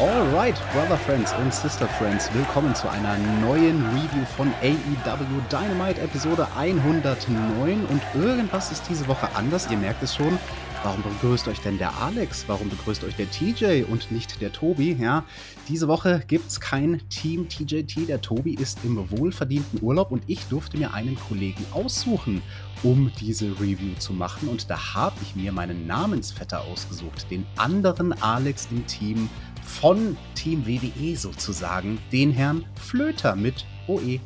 Alright, Brother Friends und Sister Friends, willkommen zu einer neuen Review von AEW Dynamite Episode 109 und irgendwas ist diese Woche anders, ihr merkt es schon. Warum begrüßt euch denn der Alex? Warum begrüßt euch der TJ und nicht der Tobi? Ja, diese Woche gibt's kein Team TJT. Der Tobi ist im wohlverdienten Urlaub und ich durfte mir einen Kollegen aussuchen, um diese Review zu machen. Und da habe ich mir meinen Namensvetter ausgesucht, den anderen Alex im Team von Team WWE sozusagen, den Herrn Flöter mit OE.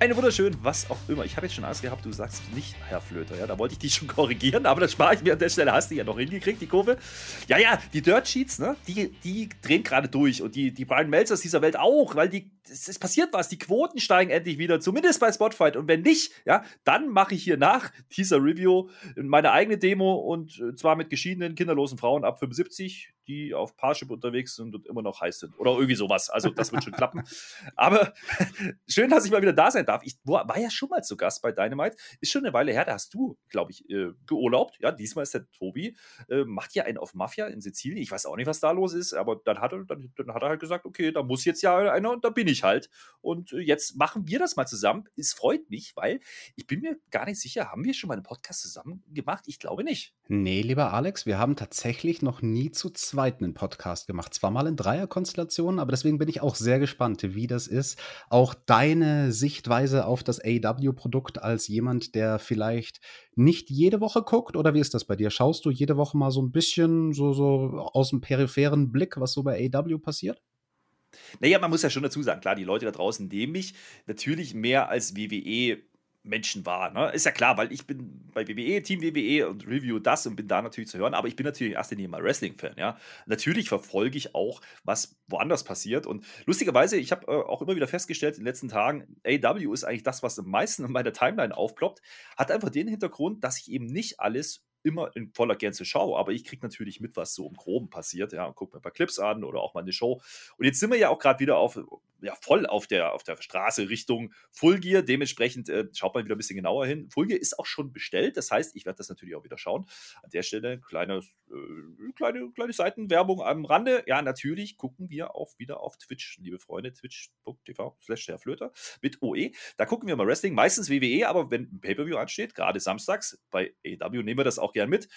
Eine wunderschön, was auch immer. Ich habe jetzt schon Angst gehabt, du sagst nicht Herr Flöter. Ja, da wollte ich dich schon korrigieren, aber das spare ich mir an der Stelle. Hast du ja noch hingekriegt, die Kurve. Ja, ja, die Dirt Sheets, ne, die, die drehen gerade durch und die, die Brian Melzers dieser Welt auch, weil die, es, es, passiert was. Die Quoten steigen endlich wieder, zumindest bei Spotfight. Und wenn nicht, ja, dann mache ich hier nach dieser Review meine eigene Demo und äh, zwar mit geschiedenen, kinderlosen Frauen ab 75, die auf Parship unterwegs sind und immer noch heiß sind. Oder irgendwie sowas. Also, das wird schon klappen. Aber schön, dass ich mal wieder da sein darf. Ich war ja schon mal zu Gast bei Dynamite. Ist schon eine Weile her. Da hast du, glaube ich, äh, geurlaubt. Ja, diesmal ist der Tobi. Äh, macht ja einen auf Mafia in Sizilien. Ich weiß auch nicht, was da los ist. Aber dann hat er, dann, dann hat er halt gesagt, okay, da muss jetzt ja einer und da bin ich halt. Und äh, jetzt machen wir das mal zusammen. Es freut mich, weil ich bin mir gar nicht sicher, haben wir schon mal einen Podcast zusammen gemacht? Ich glaube nicht. Nee, lieber Alex, wir haben tatsächlich noch nie zu zweit einen Podcast gemacht. Zwar mal in Dreierkonstellationen, aber deswegen bin ich auch sehr gespannt, wie das ist. Auch deine Sichtweise auf das AW-Produkt als jemand, der vielleicht nicht jede Woche guckt, oder wie ist das bei dir? Schaust du jede Woche mal so ein bisschen so, so aus dem peripheren Blick, was so bei AW passiert? Naja, man muss ja schon dazu sagen, klar, die Leute da draußen nehmen mich natürlich mehr als WWE Menschen war. Ne? Ist ja klar, weil ich bin bei WWE, Team WWE und Review das und bin da natürlich zu hören, aber ich bin natürlich erst in Linie mal Wrestling-Fan. Ja? Natürlich verfolge ich auch, was woanders passiert. Und lustigerweise, ich habe äh, auch immer wieder festgestellt in den letzten Tagen, AW ist eigentlich das, was am meisten in meiner Timeline aufploppt. Hat einfach den Hintergrund, dass ich eben nicht alles immer in voller Gänze schaue, aber ich kriege natürlich mit, was so im Groben passiert, ja, und gucke mir ein paar Clips an oder auch mal eine Show. Und jetzt sind wir ja auch gerade wieder auf, ja, voll auf der, auf der Straße Richtung Full Gear. Dementsprechend äh, schaut man wieder ein bisschen genauer hin. Full Gear ist auch schon bestellt, das heißt, ich werde das natürlich auch wieder schauen. An der Stelle kleine, äh, kleine, kleine Seitenwerbung am Rande. Ja, natürlich gucken wir auch wieder auf Twitch, liebe Freunde, twitch.tv slash Flöter mit OE. Da gucken wir mal Wrestling, meistens WWE, aber wenn ein Pay-Per-View ansteht, gerade samstags bei AW nehmen wir das auch gern mit.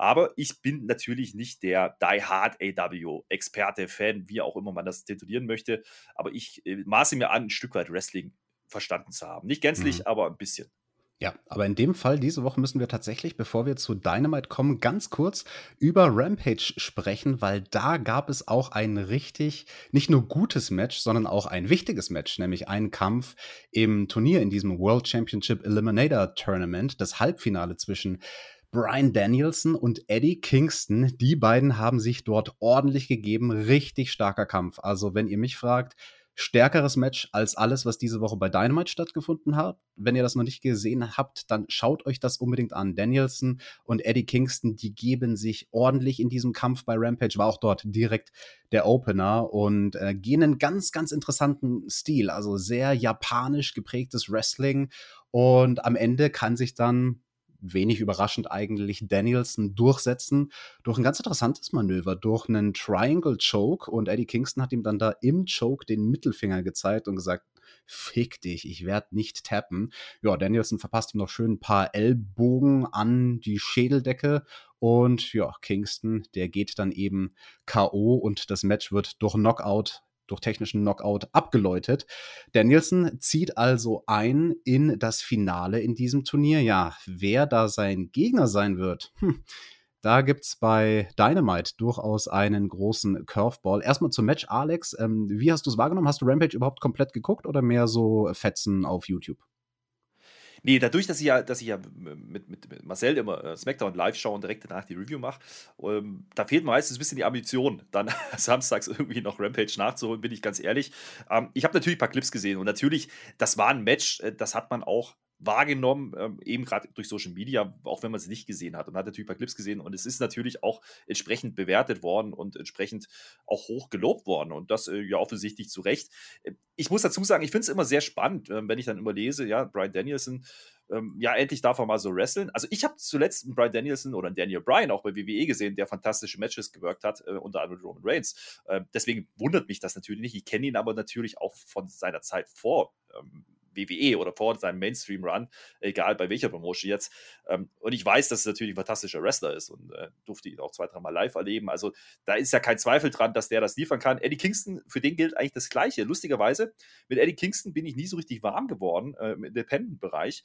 Aber ich bin natürlich nicht der Die Hard AW Experte, Fan, wie auch immer man das titulieren möchte. Aber ich äh, maße mir an, ein Stück weit Wrestling verstanden zu haben. Nicht gänzlich, mhm. aber ein bisschen. Ja, aber in dem Fall, diese Woche müssen wir tatsächlich, bevor wir zu Dynamite kommen, ganz kurz über Rampage sprechen, weil da gab es auch ein richtig, nicht nur gutes Match, sondern auch ein wichtiges Match, nämlich einen Kampf im Turnier in diesem World Championship Eliminator Tournament, das Halbfinale zwischen Brian Danielson und Eddie Kingston, die beiden haben sich dort ordentlich gegeben. Richtig starker Kampf. Also, wenn ihr mich fragt, stärkeres Match als alles, was diese Woche bei Dynamite stattgefunden hat. Wenn ihr das noch nicht gesehen habt, dann schaut euch das unbedingt an. Danielson und Eddie Kingston, die geben sich ordentlich in diesem Kampf bei Rampage, war auch dort direkt der Opener und äh, gehen einen ganz, ganz interessanten Stil, also sehr japanisch geprägtes Wrestling. Und am Ende kann sich dann wenig überraschend eigentlich Danielson durchsetzen durch ein ganz interessantes Manöver, durch einen Triangle Choke und Eddie Kingston hat ihm dann da im Choke den Mittelfinger gezeigt und gesagt, fick dich, ich werde nicht tappen. Ja, Danielson verpasst ihm noch schön ein paar Ellbogen an die Schädeldecke und ja, Kingston, der geht dann eben K.O. und das Match wird durch Knockout durch technischen Knockout abgeläutet. Danielson zieht also ein in das Finale in diesem Turnier. Ja, wer da sein Gegner sein wird, hm, da gibt es bei Dynamite durchaus einen großen Curveball. Erstmal zum Match, Alex. Ähm, wie hast du es wahrgenommen? Hast du Rampage überhaupt komplett geguckt oder mehr so Fetzen auf YouTube? Nee, dadurch, dass ich ja, dass ich ja mit, mit, Marcel immer äh, SmackDown live schaue und direkt danach die Review mache, ähm, da fehlt meistens ein bisschen die Ambition, dann samstags irgendwie noch Rampage nachzuholen, bin ich ganz ehrlich. Ähm, ich habe natürlich ein paar Clips gesehen und natürlich, das war ein Match, äh, das hat man auch wahrgenommen, ähm, eben gerade durch Social Media, auch wenn man es nicht gesehen hat. Und hat natürlich ein paar Clips gesehen und es ist natürlich auch entsprechend bewertet worden und entsprechend auch hoch gelobt worden und das äh, ja offensichtlich zu Recht. Äh, ich muss dazu sagen, ich finde es immer sehr spannend, äh, wenn ich dann immer lese, ja, Brian Danielson, ähm, ja, endlich darf er mal so wresteln. Also ich habe zuletzt einen Brian Danielson oder einen Daniel Bryan auch bei WWE gesehen, der fantastische Matches gewirkt hat, äh, unter anderem Roman Reigns. Äh, deswegen wundert mich das natürlich nicht. Ich kenne ihn aber natürlich auch von seiner Zeit vor ähm, WWE oder vor seinem Mainstream-Run, egal bei welcher Promotion jetzt. Ähm, und ich weiß, dass es natürlich ein fantastischer Wrestler ist und äh, durfte ihn auch zwei, dreimal live erleben. Also da ist ja kein Zweifel dran, dass der das liefern kann. Eddie Kingston, für den gilt eigentlich das Gleiche. Lustigerweise, mit Eddie Kingston bin ich nie so richtig warm geworden äh, im Independent-Bereich.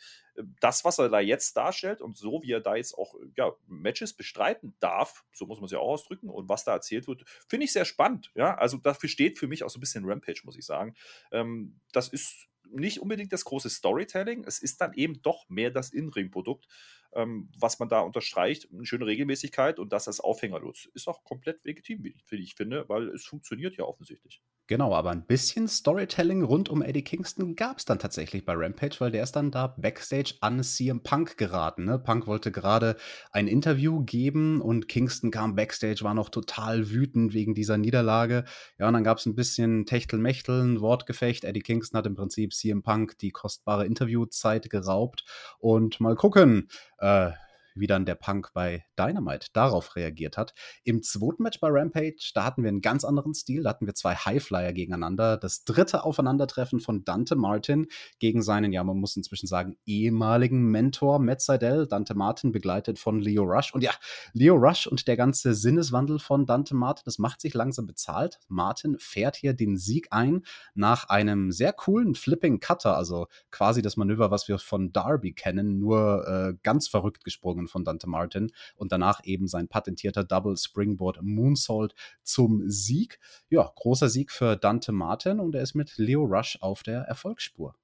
Das, was er da jetzt darstellt und so, wie er da jetzt auch ja, Matches bestreiten darf, so muss man es ja auch ausdrücken, und was da erzählt wird, finde ich sehr spannend. Ja, also dafür steht für mich auch so ein bisschen Rampage, muss ich sagen. Ähm, das ist nicht unbedingt das große Storytelling, es ist dann eben doch mehr das In-Ring-Produkt, ähm, was man da unterstreicht. Eine schöne Regelmäßigkeit und das als Aufhänger nutzt. Ist auch komplett legitim, wie ich finde, weil es funktioniert ja offensichtlich. Genau, aber ein bisschen Storytelling rund um Eddie Kingston gab es dann tatsächlich bei Rampage, weil der ist dann da backstage an CM Punk geraten. Ne? Punk wollte gerade ein Interview geben und Kingston kam backstage, war noch total wütend wegen dieser Niederlage. Ja, und dann gab es ein bisschen Techtelmechtel, ein Wortgefecht. Eddie Kingston hat im Prinzip CM Punk die kostbare Interviewzeit geraubt. Und mal gucken, äh, wie dann der Punk bei Dynamite darauf reagiert hat. Im zweiten Match bei Rampage, da hatten wir einen ganz anderen Stil, da hatten wir zwei Highflyer gegeneinander. Das dritte Aufeinandertreffen von Dante Martin gegen seinen, ja, man muss inzwischen sagen, ehemaligen Mentor Matt Seidel. Dante Martin begleitet von Leo Rush. Und ja, Leo Rush und der ganze Sinneswandel von Dante Martin, das macht sich langsam bezahlt. Martin fährt hier den Sieg ein nach einem sehr coolen Flipping Cutter, also quasi das Manöver, was wir von Darby kennen, nur äh, ganz verrückt gesprungen Aktion von Dante Martin und danach eben sein patentierter Double Springboard Moonsault zum Sieg. Ja, großer Sieg für Dante Martin und er ist mit Leo Rush auf der Erfolgsspur.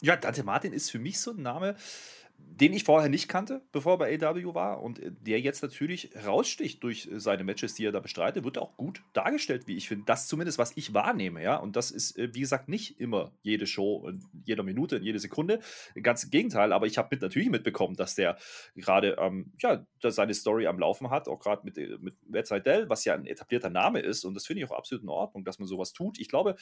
Ja, Dante Martin ist für mich so ein Name, den ich vorher nicht kannte, bevor er bei AW war und äh, der jetzt natürlich raussticht durch äh, seine Matches, die er da bestreitet, wird auch gut dargestellt, wie ich finde. Das zumindest, was ich wahrnehme, ja. Und das ist, äh, wie gesagt, nicht immer jede Show in jeder Minute, in jede Sekunde. Ganz im Gegenteil, aber ich habe mit, natürlich mitbekommen, dass der gerade, ähm, ja, seine Story am Laufen hat, auch gerade mit, mit Matt Seidel, was ja ein etablierter Name ist. Und das finde ich auch absolut in Ordnung, dass man sowas tut. Ich glaube,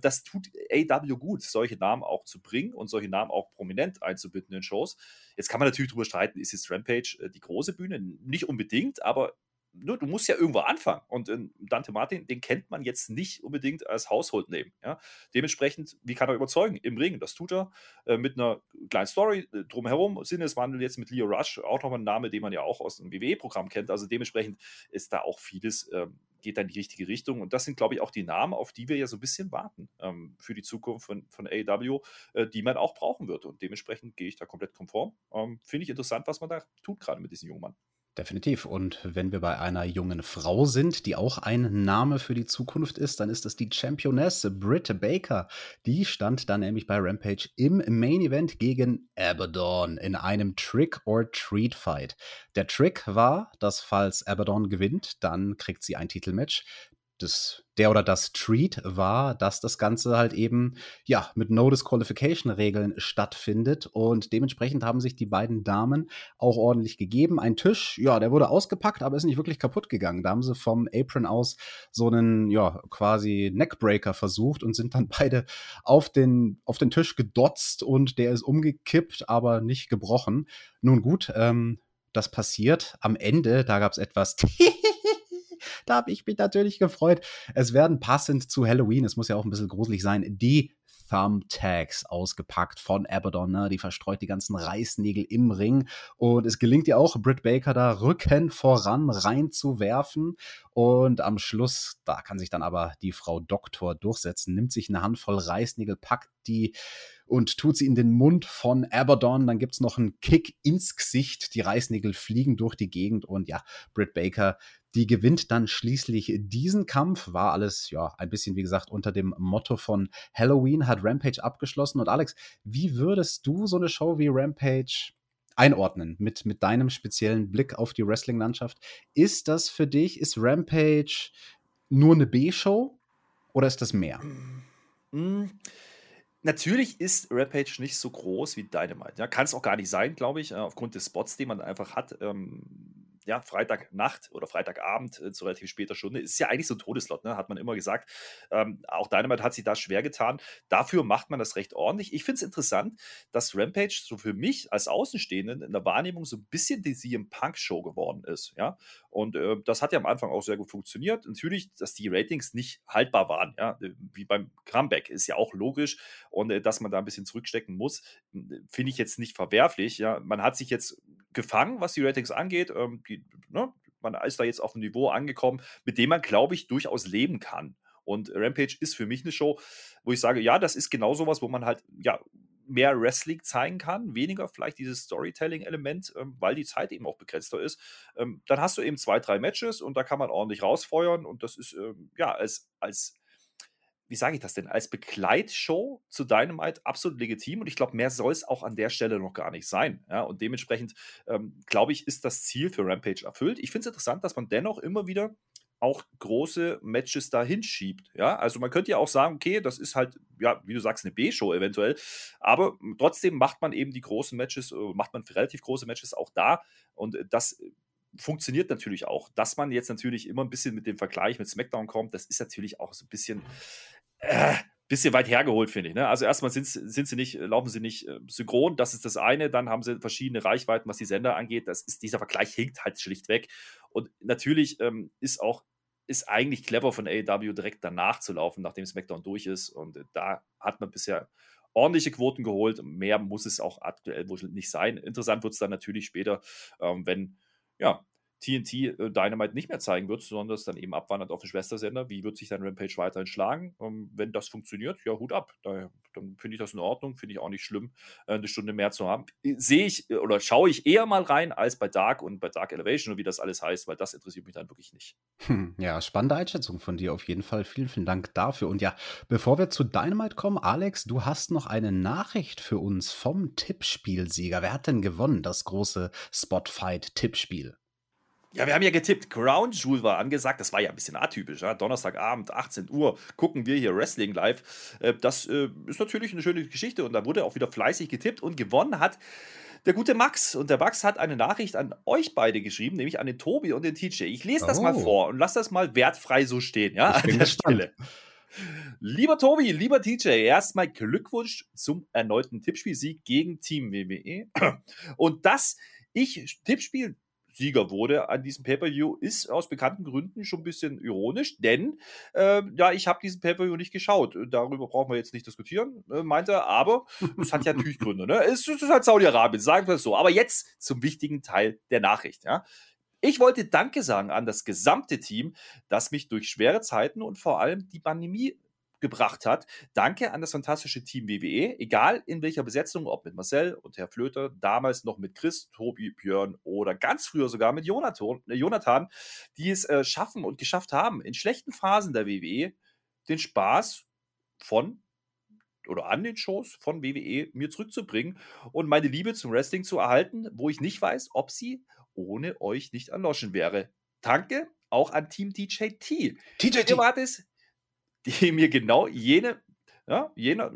das tut AW gut, solche Namen auch zu bringen und solche Namen auch prominent einzubinden in Shows. Jetzt kann man natürlich darüber streiten, ist jetzt Rampage äh, die große Bühne? Nicht unbedingt, aber du musst ja irgendwo anfangen. Und äh, Dante Martin, den kennt man jetzt nicht unbedingt als Household Name. Ja? Dementsprechend, wie kann er überzeugen? Im Ring, das tut er äh, mit einer kleinen Story äh, drumherum. Sinneswandel jetzt mit Leo Rush, auch nochmal ein Name, den man ja auch aus dem WWE-Programm kennt. Also dementsprechend ist da auch vieles ähm, geht da in die richtige Richtung. Und das sind, glaube ich, auch die Namen, auf die wir ja so ein bisschen warten ähm, für die Zukunft von, von AEW, äh, die man auch brauchen wird. Und dementsprechend gehe ich da komplett konform. Ähm, Finde ich interessant, was man da tut, gerade mit diesem jungen Mann. Definitiv. Und wenn wir bei einer jungen Frau sind, die auch ein Name für die Zukunft ist, dann ist das die Championess Britt Baker. Die stand dann nämlich bei Rampage im Main Event gegen Abaddon in einem Trick or Treat Fight. Der Trick war, dass falls Abaddon gewinnt, dann kriegt sie ein Titelmatch das, der oder das Treat war, dass das Ganze halt eben ja mit No Disqualification Regeln stattfindet und dementsprechend haben sich die beiden Damen auch ordentlich gegeben. Ein Tisch, ja, der wurde ausgepackt, aber ist nicht wirklich kaputt gegangen. Da haben sie vom Apron aus so einen ja quasi Neckbreaker versucht und sind dann beide auf den auf den Tisch gedotzt und der ist umgekippt, aber nicht gebrochen. Nun gut, ähm, das passiert. Am Ende, da gab es etwas da habe ich mich natürlich gefreut. Es werden passend zu Halloween, es muss ja auch ein bisschen gruselig sein, die Thumbtacks ausgepackt von Abaddon. Ne? Die verstreut die ganzen Reißnägel im Ring. Und es gelingt ihr auch, Britt Baker da Rücken voran reinzuwerfen. Und am Schluss, da kann sich dann aber die Frau Doktor durchsetzen, nimmt sich eine Handvoll Reißnägel, packt die und tut sie in den Mund von Abaddon. Dann gibt es noch einen Kick ins Gesicht. Die Reißnägel fliegen durch die Gegend und ja, Britt Baker Die gewinnt dann schließlich diesen Kampf. War alles, ja, ein bisschen, wie gesagt, unter dem Motto von Halloween hat Rampage abgeschlossen. Und Alex, wie würdest du so eine Show wie Rampage einordnen mit, mit deinem speziellen Blick auf die Wrestling-Landschaft? Ist das für dich, ist Rampage nur eine B-Show oder ist das mehr? Mhm. Natürlich ist Rampage nicht so groß wie Dynamite. Ja, Kann es auch gar nicht sein, glaube ich, äh, aufgrund des Spots, den man einfach hat. Ähm, ja, Freitagnacht oder Freitagabend äh, zu relativ später Stunde. Ist ja eigentlich so ein Todeslot, ne? hat man immer gesagt. Ähm, auch Dynamite hat sich da schwer getan. Dafür macht man das recht ordentlich. Ich finde es interessant, dass Rampage so für mich als Außenstehenden in der Wahrnehmung so ein bisschen die CM Punk Show geworden ist. Ja? Und äh, das hat ja am Anfang auch sehr gut funktioniert. Natürlich, dass die Ratings nicht haltbar waren, ja, äh, wie beim Comeback, ist ja auch logisch. Und äh, dass man da ein bisschen zurückstecken muss, finde ich jetzt nicht verwerflich. Ja, man hat sich jetzt gefangen, was die Ratings angeht. Ähm, die, ne, man ist da jetzt auf ein Niveau angekommen, mit dem man, glaube ich, durchaus leben kann. Und Rampage ist für mich eine Show, wo ich sage, ja, das ist genau sowas, wo man halt, ja, mehr Wrestling zeigen kann, weniger vielleicht dieses Storytelling-Element, ähm, weil die Zeit eben auch begrenzter ist. Ähm, dann hast du eben zwei, drei Matches und da kann man ordentlich rausfeuern und das ist ähm, ja als, als wie sage ich das denn, als Begleitshow zu Dynamite absolut legitim und ich glaube, mehr soll es auch an der Stelle noch gar nicht sein. Ja? Und dementsprechend, ähm, glaube ich, ist das Ziel für Rampage erfüllt. Ich finde es interessant, dass man dennoch immer wieder auch große Matches dahin schiebt. Ja, also man könnte ja auch sagen, okay, das ist halt, ja, wie du sagst, eine B-Show eventuell, aber trotzdem macht man eben die großen Matches, äh, macht man relativ große Matches auch da und das funktioniert natürlich auch. Dass man jetzt natürlich immer ein bisschen mit dem Vergleich mit SmackDown kommt, das ist natürlich auch so ein bisschen, äh, bisschen weit hergeholt, finde ich. Ne? Also erstmal sind, sind sie nicht, laufen sie nicht äh, synchron, das ist das eine. Dann haben sie verschiedene Reichweiten, was die Sender angeht. Das ist, dieser Vergleich hinkt halt schlichtweg. Und natürlich ähm, ist auch ist eigentlich clever von AEW direkt danach zu laufen, nachdem SmackDown durch ist. Und da hat man bisher ordentliche Quoten geholt. Mehr muss es auch aktuell wohl nicht sein. Interessant wird es dann natürlich später, ähm, wenn ja, TNT äh, Dynamite nicht mehr zeigen wird, sondern es dann eben abwandert auf den Schwestersender. Wie wird sich dann Rampage weiterhin schlagen? Ähm, wenn das funktioniert, ja, Hut ab. Da, dann finde ich das in Ordnung, finde ich auch nicht schlimm, äh, eine Stunde mehr zu haben. Sehe ich äh, oder schaue ich eher mal rein als bei Dark und bei Dark Elevation und wie das alles heißt, weil das interessiert mich dann wirklich nicht. Hm, ja, spannende Einschätzung von dir auf jeden Fall. Vielen, vielen Dank dafür. Und ja, bevor wir zu Dynamite kommen, Alex, du hast noch eine Nachricht für uns vom Tippspielsieger. Wer hat denn gewonnen, das große Spotfight-Tippspiel? Ja, wir haben ja getippt. Crown Jewel war angesagt. Das war ja ein bisschen atypisch. Ja? Donnerstagabend, 18 Uhr, gucken wir hier Wrestling live. Äh, das äh, ist natürlich eine schöne Geschichte und da wurde auch wieder fleißig getippt und gewonnen hat der gute Max. Und der Max hat eine Nachricht an euch beide geschrieben, nämlich an den Tobi und den TJ. Ich lese das oh. mal vor und lasse das mal wertfrei so stehen, ja, an der Stelle. Lieber Tobi, lieber TJ, erstmal Glückwunsch zum erneuten Tippspielsieg gegen Team WWE. Und das ich Tippspiel Sieger wurde an diesem Pay-Per-View, ist aus bekannten Gründen schon ein bisschen ironisch, denn äh, ja, ich habe diesen Pay-Per-View nicht geschaut. Darüber brauchen wir jetzt nicht diskutieren, äh, meint er, aber es hat ja natürlich Gründe. Ne? Es ist halt Saudi-Arabien, sagen wir es so. Aber jetzt zum wichtigen Teil der Nachricht. Ja? Ich wollte Danke sagen an das gesamte Team, das mich durch schwere Zeiten und vor allem die Pandemie gebracht hat. Danke an das fantastische Team WWE, egal in welcher Besetzung, ob mit Marcel und Herr Flöter, damals noch mit Chris, Tobi, Björn oder ganz früher sogar mit Jonathan, äh, Jonathan die es äh, schaffen und geschafft haben, in schlechten Phasen der WWE den Spaß von oder an den Shows von WWE mir zurückzubringen und meine Liebe zum Wrestling zu erhalten, wo ich nicht weiß, ob sie ohne euch nicht erloschen wäre. Danke auch an Team DJT. TJT. Ihr wart es die mir genau jene, ja, jene,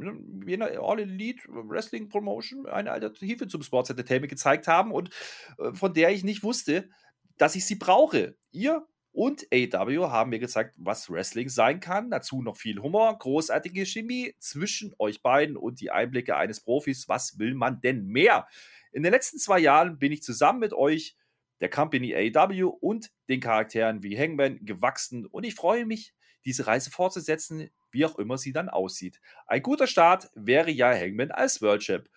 jene All Elite Wrestling Promotion eine Alternative zum Sports Entertainment gezeigt haben und äh, von der ich nicht wusste, dass ich sie brauche. Ihr und AW haben mir gezeigt, was Wrestling sein kann. Dazu noch viel Humor, großartige Chemie zwischen euch beiden und die Einblicke eines Profis. Was will man denn mehr? In den letzten zwei Jahren bin ich zusammen mit euch, der Company AW und den Charakteren wie Hangman gewachsen und ich freue mich, diese Reise fortzusetzen, wie auch immer sie dann aussieht. Ein guter Start wäre ja Hangman als World Champ.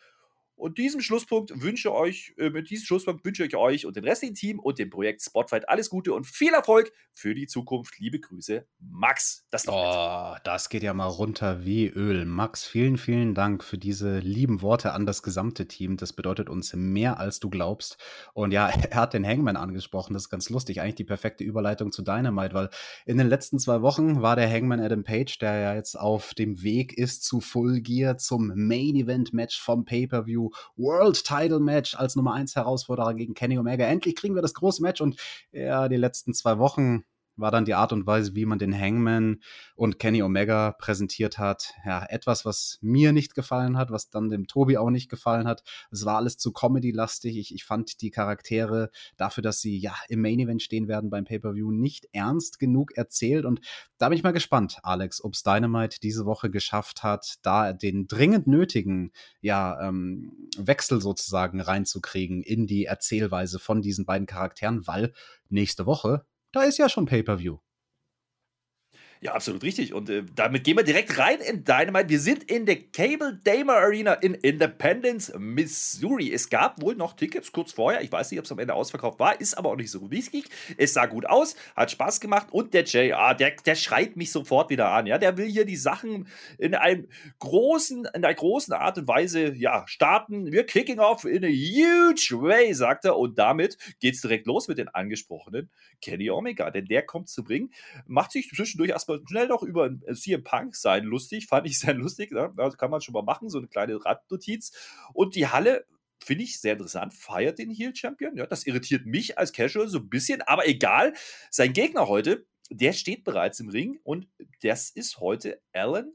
Und diesem Schlusspunkt wünsche euch, äh, mit diesem Schlusspunkt wünsche ich euch und dem restlichen Team und dem Projekt Spotfight alles Gute und viel Erfolg für die Zukunft. Liebe Grüße, Max. Das, oh, das geht ja mal runter wie Öl. Max, vielen, vielen Dank für diese lieben Worte an das gesamte Team. Das bedeutet uns mehr, als du glaubst. Und ja, er hat den Hangman angesprochen. Das ist ganz lustig. Eigentlich die perfekte Überleitung zu Dynamite, weil in den letzten zwei Wochen war der Hangman Adam Page, der ja jetzt auf dem Weg ist zu Full Gear, zum Main Event Match vom Pay-Per-View World Title Match als Nummer 1 Herausforderer gegen Kenny Omega. Endlich kriegen wir das große Match und ja, die letzten zwei Wochen war dann die Art und Weise, wie man den Hangman und Kenny Omega präsentiert hat. Ja, etwas, was mir nicht gefallen hat, was dann dem Tobi auch nicht gefallen hat. Es war alles zu Comedy-lastig. Ich, ich fand die Charaktere dafür, dass sie ja im Main Event stehen werden beim Pay-Per-View, nicht ernst genug erzählt. Und da bin ich mal gespannt, Alex, ob es Dynamite diese Woche geschafft hat, da den dringend nötigen ja, ähm, Wechsel sozusagen reinzukriegen in die Erzählweise von diesen beiden Charakteren, weil nächste Woche da ist ja schon Pay-per-view. Ja, absolut richtig. Und äh, damit gehen wir direkt rein in Dynamite. Wir sind in der Cable Damer Arena in Independence, Missouri. Es gab wohl noch Tickets kurz vorher. Ich weiß nicht, ob es am Ende ausverkauft war, ist aber auch nicht so wichtig. Es sah gut aus, hat Spaß gemacht und der JR, der, der schreit mich sofort wieder an. Ja, der will hier die Sachen in einem großen, in einer großen Art und Weise ja, starten. Wir kicking off in a huge way, sagt er. Und damit geht es direkt los mit den angesprochenen Kenny Omega. Denn der kommt zu bringen, macht sich zwischendurch erstmal schnell noch über CM Punk sein lustig, fand ich sehr lustig. Ne? Das kann man schon mal machen, so eine kleine Radnotiz. Und die Halle finde ich sehr interessant, feiert den Heel Champion. Ja, das irritiert mich als Casual so ein bisschen, aber egal. Sein Gegner heute, der steht bereits im Ring und das ist heute Alan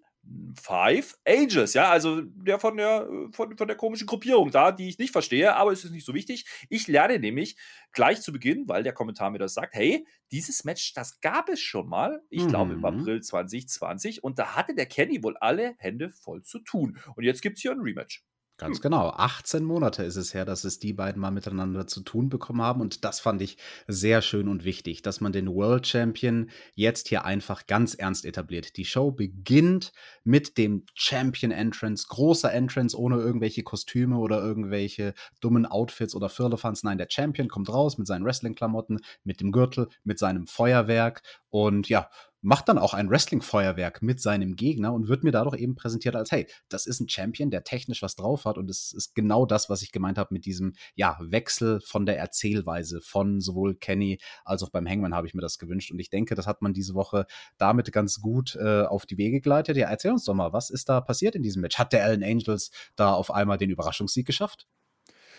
Five Ages, ja, also der von der, von, von der komischen Gruppierung da, die ich nicht verstehe, aber es ist nicht so wichtig. Ich lerne nämlich gleich zu Beginn, weil der Kommentar mir das sagt, hey, dieses Match, das gab es schon mal, ich mhm. glaube im mhm. April 2020, und da hatte der Kenny wohl alle Hände voll zu tun. Und jetzt gibt es hier ein Rematch. Ganz hm. genau. 18 Monate ist es her, dass es die beiden mal miteinander zu tun bekommen haben. Und das fand ich sehr schön und wichtig, dass man den World Champion jetzt hier einfach ganz ernst etabliert. Die Show beginnt mit dem Champion Entrance, großer Entrance ohne irgendwelche Kostüme oder irgendwelche dummen Outfits oder Firlefanz. Nein, der Champion kommt raus mit seinen Wrestling-Klamotten, mit dem Gürtel, mit seinem Feuerwerk. Und ja, macht dann auch ein Wrestling-Feuerwerk mit seinem Gegner und wird mir dadurch eben präsentiert als, hey, das ist ein Champion, der technisch was drauf hat und es ist genau das, was ich gemeint habe mit diesem, ja, Wechsel von der Erzählweise von sowohl Kenny als auch beim Hangman habe ich mir das gewünscht und ich denke, das hat man diese Woche damit ganz gut äh, auf die Wege geleitet. Ja, erzähl uns doch mal, was ist da passiert in diesem Match? Hat der Allen Angels da auf einmal den Überraschungssieg geschafft?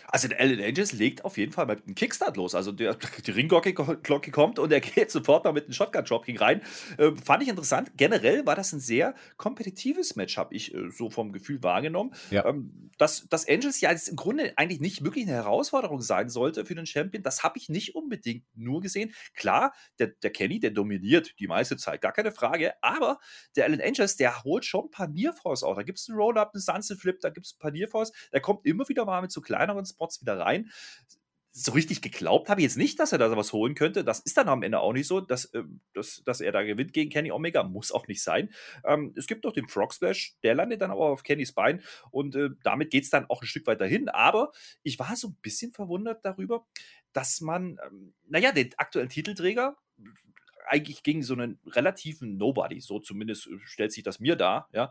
Also der Alan Angels legt auf jeden Fall mit einem Kickstart los. Also der, die Ringglocke kommt und er geht sofort mal mit einem Shotgun-Dropkick rein. Äh, fand ich interessant. Generell war das ein sehr kompetitives Match, habe ich äh, so vom Gefühl wahrgenommen. Ja. Ähm, dass, dass Angels ja jetzt im Grunde eigentlich nicht wirklich eine Herausforderung sein sollte für den Champion, das habe ich nicht unbedingt nur gesehen. Klar, der, der Kenny, der dominiert die meiste Zeit, gar keine Frage. Aber der Alan Angels, der holt schon ein paar Nearfalls auch. Da gibt es einen Roll-Up, einen Sunset Flip, da gibt es ein paar Nearfalls. Der kommt immer wieder mal mit so kleineren Spots wieder rein. So richtig geglaubt habe ich jetzt nicht, dass er da was holen könnte. Das ist dann am Ende auch nicht so, dass, äh, dass, dass er da gewinnt gegen Kenny Omega. Muss auch nicht sein. Ähm, es gibt noch den Frog Splash, der landet dann aber auf Kennys Bein und äh, damit geht es dann auch ein Stück weiter hin. Aber ich war so ein bisschen verwundert darüber, dass man, ähm, naja, den aktuellen Titelträger eigentlich gegen so einen relativen Nobody, so zumindest äh, stellt sich das mir dar, ja,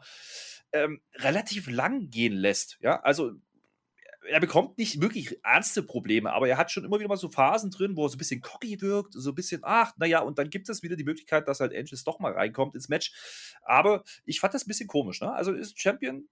ähm, relativ lang gehen lässt. Ja, also er bekommt nicht wirklich ernste Probleme, aber er hat schon immer wieder mal so Phasen drin, wo er so ein bisschen cocky wirkt, so ein bisschen, ach, naja, und dann gibt es wieder die Möglichkeit, dass halt Angels doch mal reinkommt ins Match. Aber ich fand das ein bisschen komisch, ne? Also ist Champion,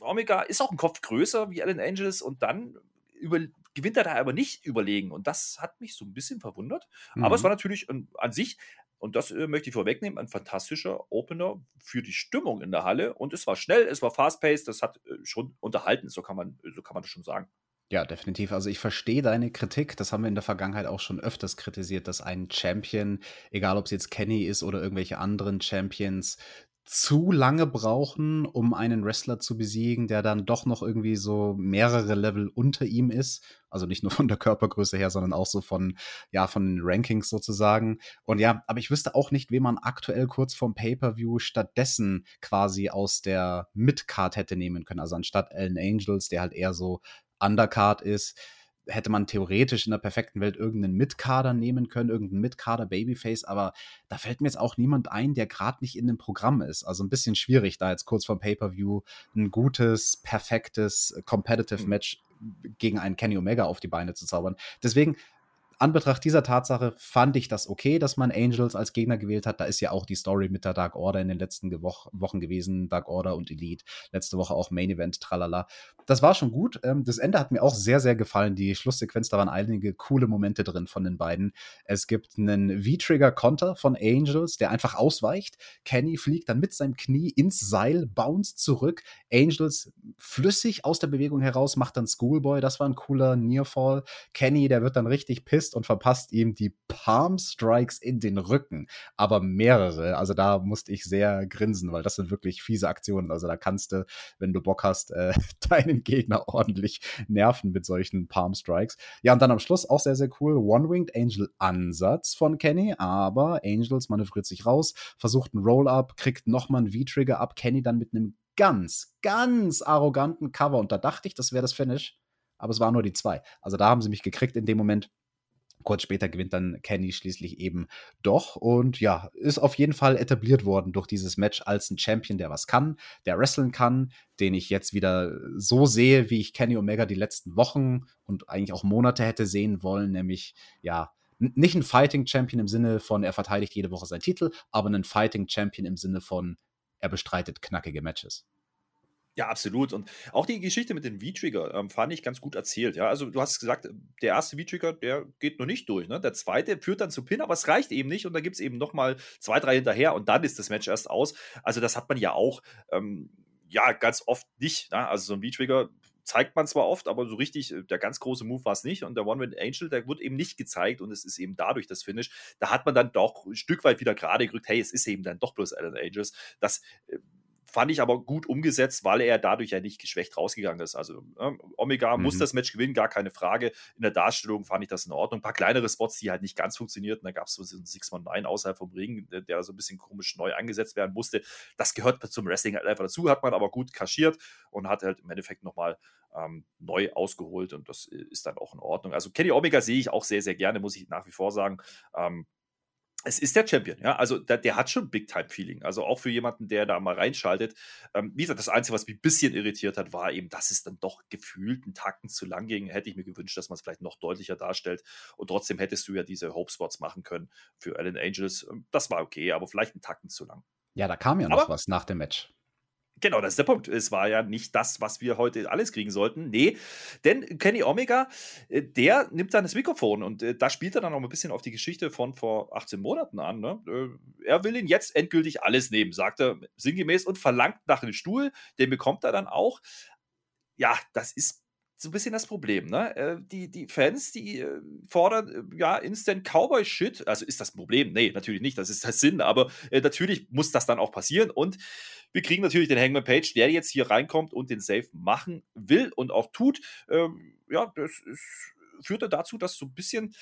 Omega ist auch ein Kopf größer wie Allen Angels und dann über, gewinnt er da aber nicht überlegen. Und das hat mich so ein bisschen verwundert. Mhm. Aber es mhm. war natürlich an, an sich und das äh, möchte ich vorwegnehmen, ein fantastischer Opener für die Stimmung in der Halle. Und es war schnell, es war fast-paced, das hat äh, schon unterhalten, so kann man, so kann man das schon sagen. Ja, definitiv. Also ich verstehe deine Kritik. Das haben wir in der Vergangenheit auch schon öfters kritisiert, dass ein Champion, egal ob es jetzt Kenny ist oder irgendwelche anderen Champions, zu lange brauchen, um einen Wrestler zu besiegen, der dann doch noch irgendwie so mehrere Level unter ihm ist. Also nicht nur von der Körpergröße her, sondern auch so von, ja, von den Rankings sozusagen. Und ja, aber ich wüsste auch nicht, wen man aktuell kurz vorm Pay-Per-View stattdessen quasi aus der Mid-Card hätte nehmen können. Also anstatt Allen Angels, der halt eher so Undercard ist hätte man theoretisch in der perfekten Welt irgendeinen Mitkader nehmen können, irgendeinen Mitkader Babyface, aber da fällt mir jetzt auch niemand ein, der gerade nicht in dem Programm ist. Also ein bisschen schwierig, da jetzt kurz vom Pay-per-View ein gutes, perfektes Competitive mhm. Match gegen einen Kenny Omega auf die Beine zu zaubern. Deswegen Anbetracht dieser Tatsache fand ich das okay, dass man Angels als Gegner gewählt hat. Da ist ja auch die Story mit der Dark Order in den letzten Wochen gewesen. Dark Order und Elite. Letzte Woche auch Main Event, tralala. Das war schon gut. Ähm, das Ende hat mir auch sehr, sehr gefallen. Die Schlusssequenz, da waren einige coole Momente drin von den beiden. Es gibt einen V-Trigger-Konter von Angels, der einfach ausweicht. Kenny fliegt dann mit seinem Knie ins Seil, bounce zurück. Angels flüssig aus der Bewegung heraus, macht dann Schoolboy. Das war ein cooler Nearfall. Kenny, der wird dann richtig pisst schießt und verpasst ihm die Palm Strikes in den Rücken, aber mehrere. Also da musste ich sehr grinsen, weil das sind wirklich fiese Aktionen. Also da kannst du, wenn du Bock hast, äh, deinen Gegner ordentlich nerven mit solchen Palm Strikes. Ja, und dann am Schluss auch sehr, sehr cool. One-Winged Angel Ansatz von Kenny, aber Angels manövriert sich raus, versucht einen Roll-Up, kriegt nochmal einen V-Trigger ab. Kenny dann mit einem ganz, ganz arroganten Cover. Und da dachte ich, das wäre das Finish. Aber es waren nur die zwei. Also da haben sie mich gekriegt in dem Moment. Kurz später gewinnt dann Kenny schließlich eben doch und ja, ist auf jeden Fall etabliert worden durch dieses Match als ein Champion, der was kann, der wresteln kann, den ich jetzt wieder so sehe, wie ich Kenny Omega die letzten Wochen und eigentlich auch Monate hätte sehen wollen, nämlich ja, nicht ein Fighting Champion im Sinne von, er verteidigt jede Woche seinen Titel, aber ein Fighting Champion im Sinne von, er bestreitet knackige Matches. Ja, absolut. Und auch die Geschichte mit dem V-Trigger ähm, fand ich ganz gut erzählt. Ja, also du hast gesagt, der erste V-Trigger, der geht noch nicht durch. Ne? Der zweite führt dann zu Pin, aber es reicht eben nicht. Und da gibt es eben nochmal zwei, drei hinterher und dann ist das Match erst aus. Also das hat man ja auch, ähm, ja, ganz oft nicht. Ne? Also so ein V-Trigger zeigt man zwar oft, aber so richtig, äh, der ganz große Move war es nicht. Und der One-Win Angel, der wird eben nicht gezeigt und es ist eben dadurch das Finish. Da hat man dann doch ein Stück weit wieder gerade gerückt, hey, es ist eben dann doch bloß Alan Angels. Das äh, Fand ich aber gut umgesetzt, weil er dadurch ja nicht geschwächt rausgegangen ist. Also äh, Omega mhm. muss das Match gewinnen, gar keine Frage. In der Darstellung fand ich das in Ordnung. Ein paar kleinere Spots, die halt nicht ganz funktionierten. Da gab es so einen 619 außerhalb vom Ring, der so ein bisschen komisch neu eingesetzt werden musste. Das gehört zum Wrestling halt einfach dazu, hat man aber gut kaschiert und hat halt im Endeffekt nochmal ähm, neu ausgeholt und das ist dann auch in Ordnung. Also Kenny Omega sehe ich auch sehr, sehr gerne, muss ich nach wie vor sagen. Ähm, es ist der Champion, ja. Also der, der hat schon Big-Time-Feeling. Also auch für jemanden, der da mal reinschaltet. Ähm, wie gesagt, das Einzige, was mich ein bisschen irritiert hat, war eben, dass es dann doch gefühlt einen Tacken zu lang ging. Hätte ich mir gewünscht, dass man es vielleicht noch deutlicher darstellt. Und trotzdem hättest du ja diese Hope-Spots machen können für Allen Angels. Ähm, das war okay, aber vielleicht einen Tacken zu lang. Ja, da kam ja noch aber, was nach dem Match. Genau, das ist der Punkt. Es war ja nicht das, was wir heute alles kriegen sollten. Nee, denn Kenny Omega, äh, der nimmt dann das Mikrofon und äh, da spielt er dann auch ein bisschen auf die Geschichte von vor 18 Monaten an. Ne? Äh, er will ihn jetzt endgültig alles nehmen, sagt er sinngemäß und verlangt nach dem Stuhl. Den bekommt er dann auch. Ja, das ist so ein bisschen das Problem, ne? Äh, die, die Fans, die äh, fordern äh, ja Instant Cowboy-Shit. Also ist das ein Problem? Nee, natürlich nicht, das ist der Sinn, aber äh, natürlich muss das dann auch passieren. Und wir kriegen natürlich den Hangman Page, der jetzt hier reinkommt und den Safe machen will und auch tut. Ähm, ja, das ist, führt dazu, dass so ein bisschen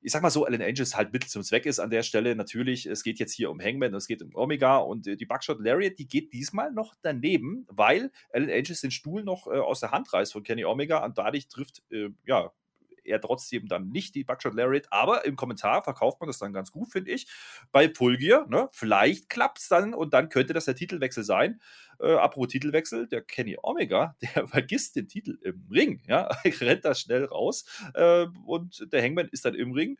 ich sag mal so, Alan Angels halt Mittel zum Zweck ist an der Stelle. Natürlich, es geht jetzt hier um Hangman, es geht um Omega und äh, die Buckshot Lariat, die geht diesmal noch daneben, weil Alan Angels den Stuhl noch äh, aus der Hand reißt von Kenny Omega und dadurch trifft, äh, ja, er trotzdem dann nicht die Buckshot Lariat, aber im Kommentar verkauft man das dann ganz gut, finde ich. Bei Full Gear, ne? vielleicht klappt es dann und dann könnte das der Titelwechsel sein. Äh, apropos Titelwechsel, der Kenny Omega, der vergisst den Titel im Ring, ja, rennt da schnell raus äh, und der Hangman ist dann im Ring,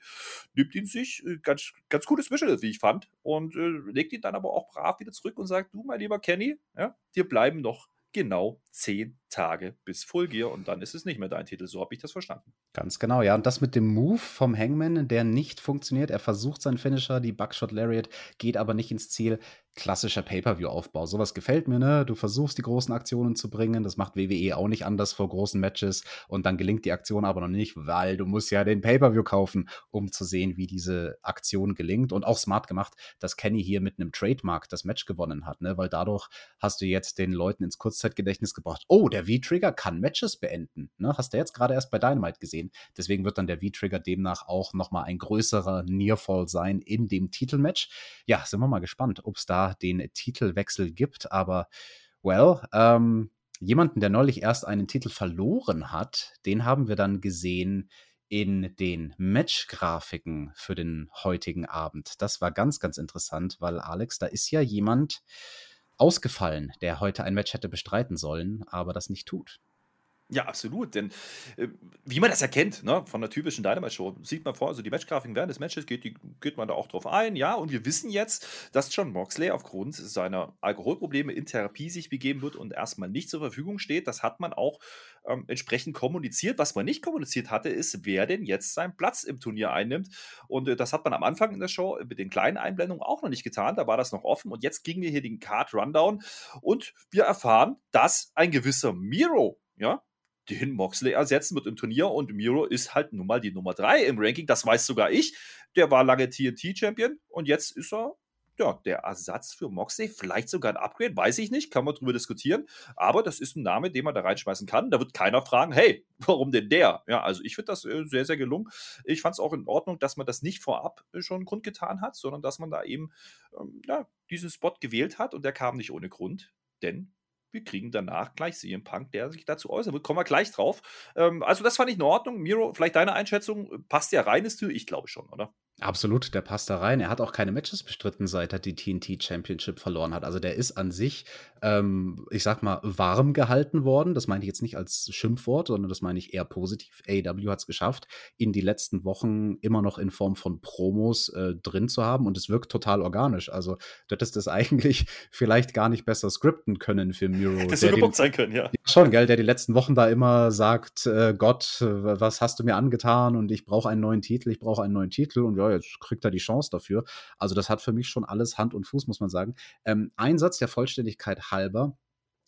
nimmt ihn sich, äh, ganz, ganz gutes Visual, wie ich fand, und äh, legt ihn dann aber auch brav wieder zurück und sagt, du, mein lieber Kenny, ja, dir bleiben noch genau zehn Tage bis Full Gear und dann ist es nicht mehr dein Titel. So habe ich das verstanden. Ganz genau, ja. Und das mit dem Move vom Hangman, der nicht funktioniert. Er versucht seinen Finisher, die Buckshot Lariat, geht aber nicht ins Ziel klassischer Pay-per-view-Aufbau. Sowas gefällt mir, ne? Du versuchst die großen Aktionen zu bringen. Das macht WWE auch nicht anders vor großen Matches und dann gelingt die Aktion aber noch nicht, weil du musst ja den Pay-per-view kaufen, um zu sehen, wie diese Aktion gelingt. Und auch smart gemacht, dass Kenny hier mit einem Trademark das Match gewonnen hat, ne? Weil dadurch hast du jetzt den Leuten ins Kurzzeitgedächtnis gebracht. Oh, der V-Trigger kann Matches beenden. Ne? Hast du jetzt gerade erst bei Dynamite gesehen. Deswegen wird dann der V-Trigger demnach auch nochmal ein größerer Nearfall sein in dem Titelmatch. Ja, sind wir mal gespannt, ob es da den Titelwechsel gibt. Aber, well, ähm, jemanden, der neulich erst einen Titel verloren hat, den haben wir dann gesehen in den Match-Grafiken für den heutigen Abend. Das war ganz, ganz interessant, weil Alex, da ist ja jemand ausgefallen, der heute ein Match hätte bestreiten sollen, aber das nicht tut. Ja, absolut. Denn äh, wie man das erkennt, ne, von der typischen Dynamite-Show, sieht man vor, also die Matchgrafiken während des Matches geht, die, geht man da auch drauf ein, ja. Und wir wissen jetzt, dass John Moxley aufgrund seiner Alkoholprobleme in Therapie sich begeben wird und erstmal nicht zur Verfügung steht. Das hat man auch ähm, entsprechend kommuniziert. Was man nicht kommuniziert hatte, ist, wer denn jetzt seinen Platz im Turnier einnimmt. Und äh, das hat man am Anfang in der Show mit den kleinen Einblendungen auch noch nicht getan. Da war das noch offen. Und jetzt kriegen wir hier den Card Rundown und wir erfahren, dass ein gewisser Miro, ja, den Moxley ersetzen wird im Turnier und Miro ist halt nun mal die Nummer 3 im Ranking. Das weiß sogar ich. Der war lange TNT-Champion und jetzt ist er ja, der Ersatz für Moxley, vielleicht sogar ein Upgrade, weiß ich nicht, kann man drüber diskutieren. Aber das ist ein Name, den man da reinschmeißen kann. Da wird keiner fragen, hey, warum denn der? Ja, also ich finde das äh, sehr, sehr gelungen. Ich fand es auch in Ordnung, dass man das nicht vorab äh, schon kundgetan hat, sondern dass man da eben ähm, ja, diesen Spot gewählt hat und der kam nicht ohne Grund. Denn wir kriegen danach gleich CM Punk, der sich dazu äußern wird. Kommen wir gleich drauf. Ähm, also, das fand ich in Ordnung. Miro, vielleicht deine Einschätzung. Passt der rein ins Tür? Ich glaube schon, oder? Absolut, der passt da rein. Er hat auch keine Matches bestritten, seit er die TNT Championship verloren hat. Also der ist an sich, ähm, ich sag mal, warm gehalten worden. Das meine ich jetzt nicht als Schimpfwort, sondern das meine ich eher positiv. AEW hat es geschafft, ihn die letzten Wochen immer noch in Form von Promos äh, drin zu haben und es wirkt total organisch. Also du hättest das eigentlich vielleicht gar nicht besser skripten können für Miro. Das so gebuckt sein können, ja. ja. Schon, gell, der die letzten Wochen da immer sagt, äh, Gott, was hast du mir angetan und ich brauche einen neuen Titel, ich brauche einen neuen Titel und ja, jetzt kriegt er die Chance dafür. Also das hat für mich schon alles Hand und Fuß, muss man sagen. Ähm, ein Satz der Vollständigkeit halber,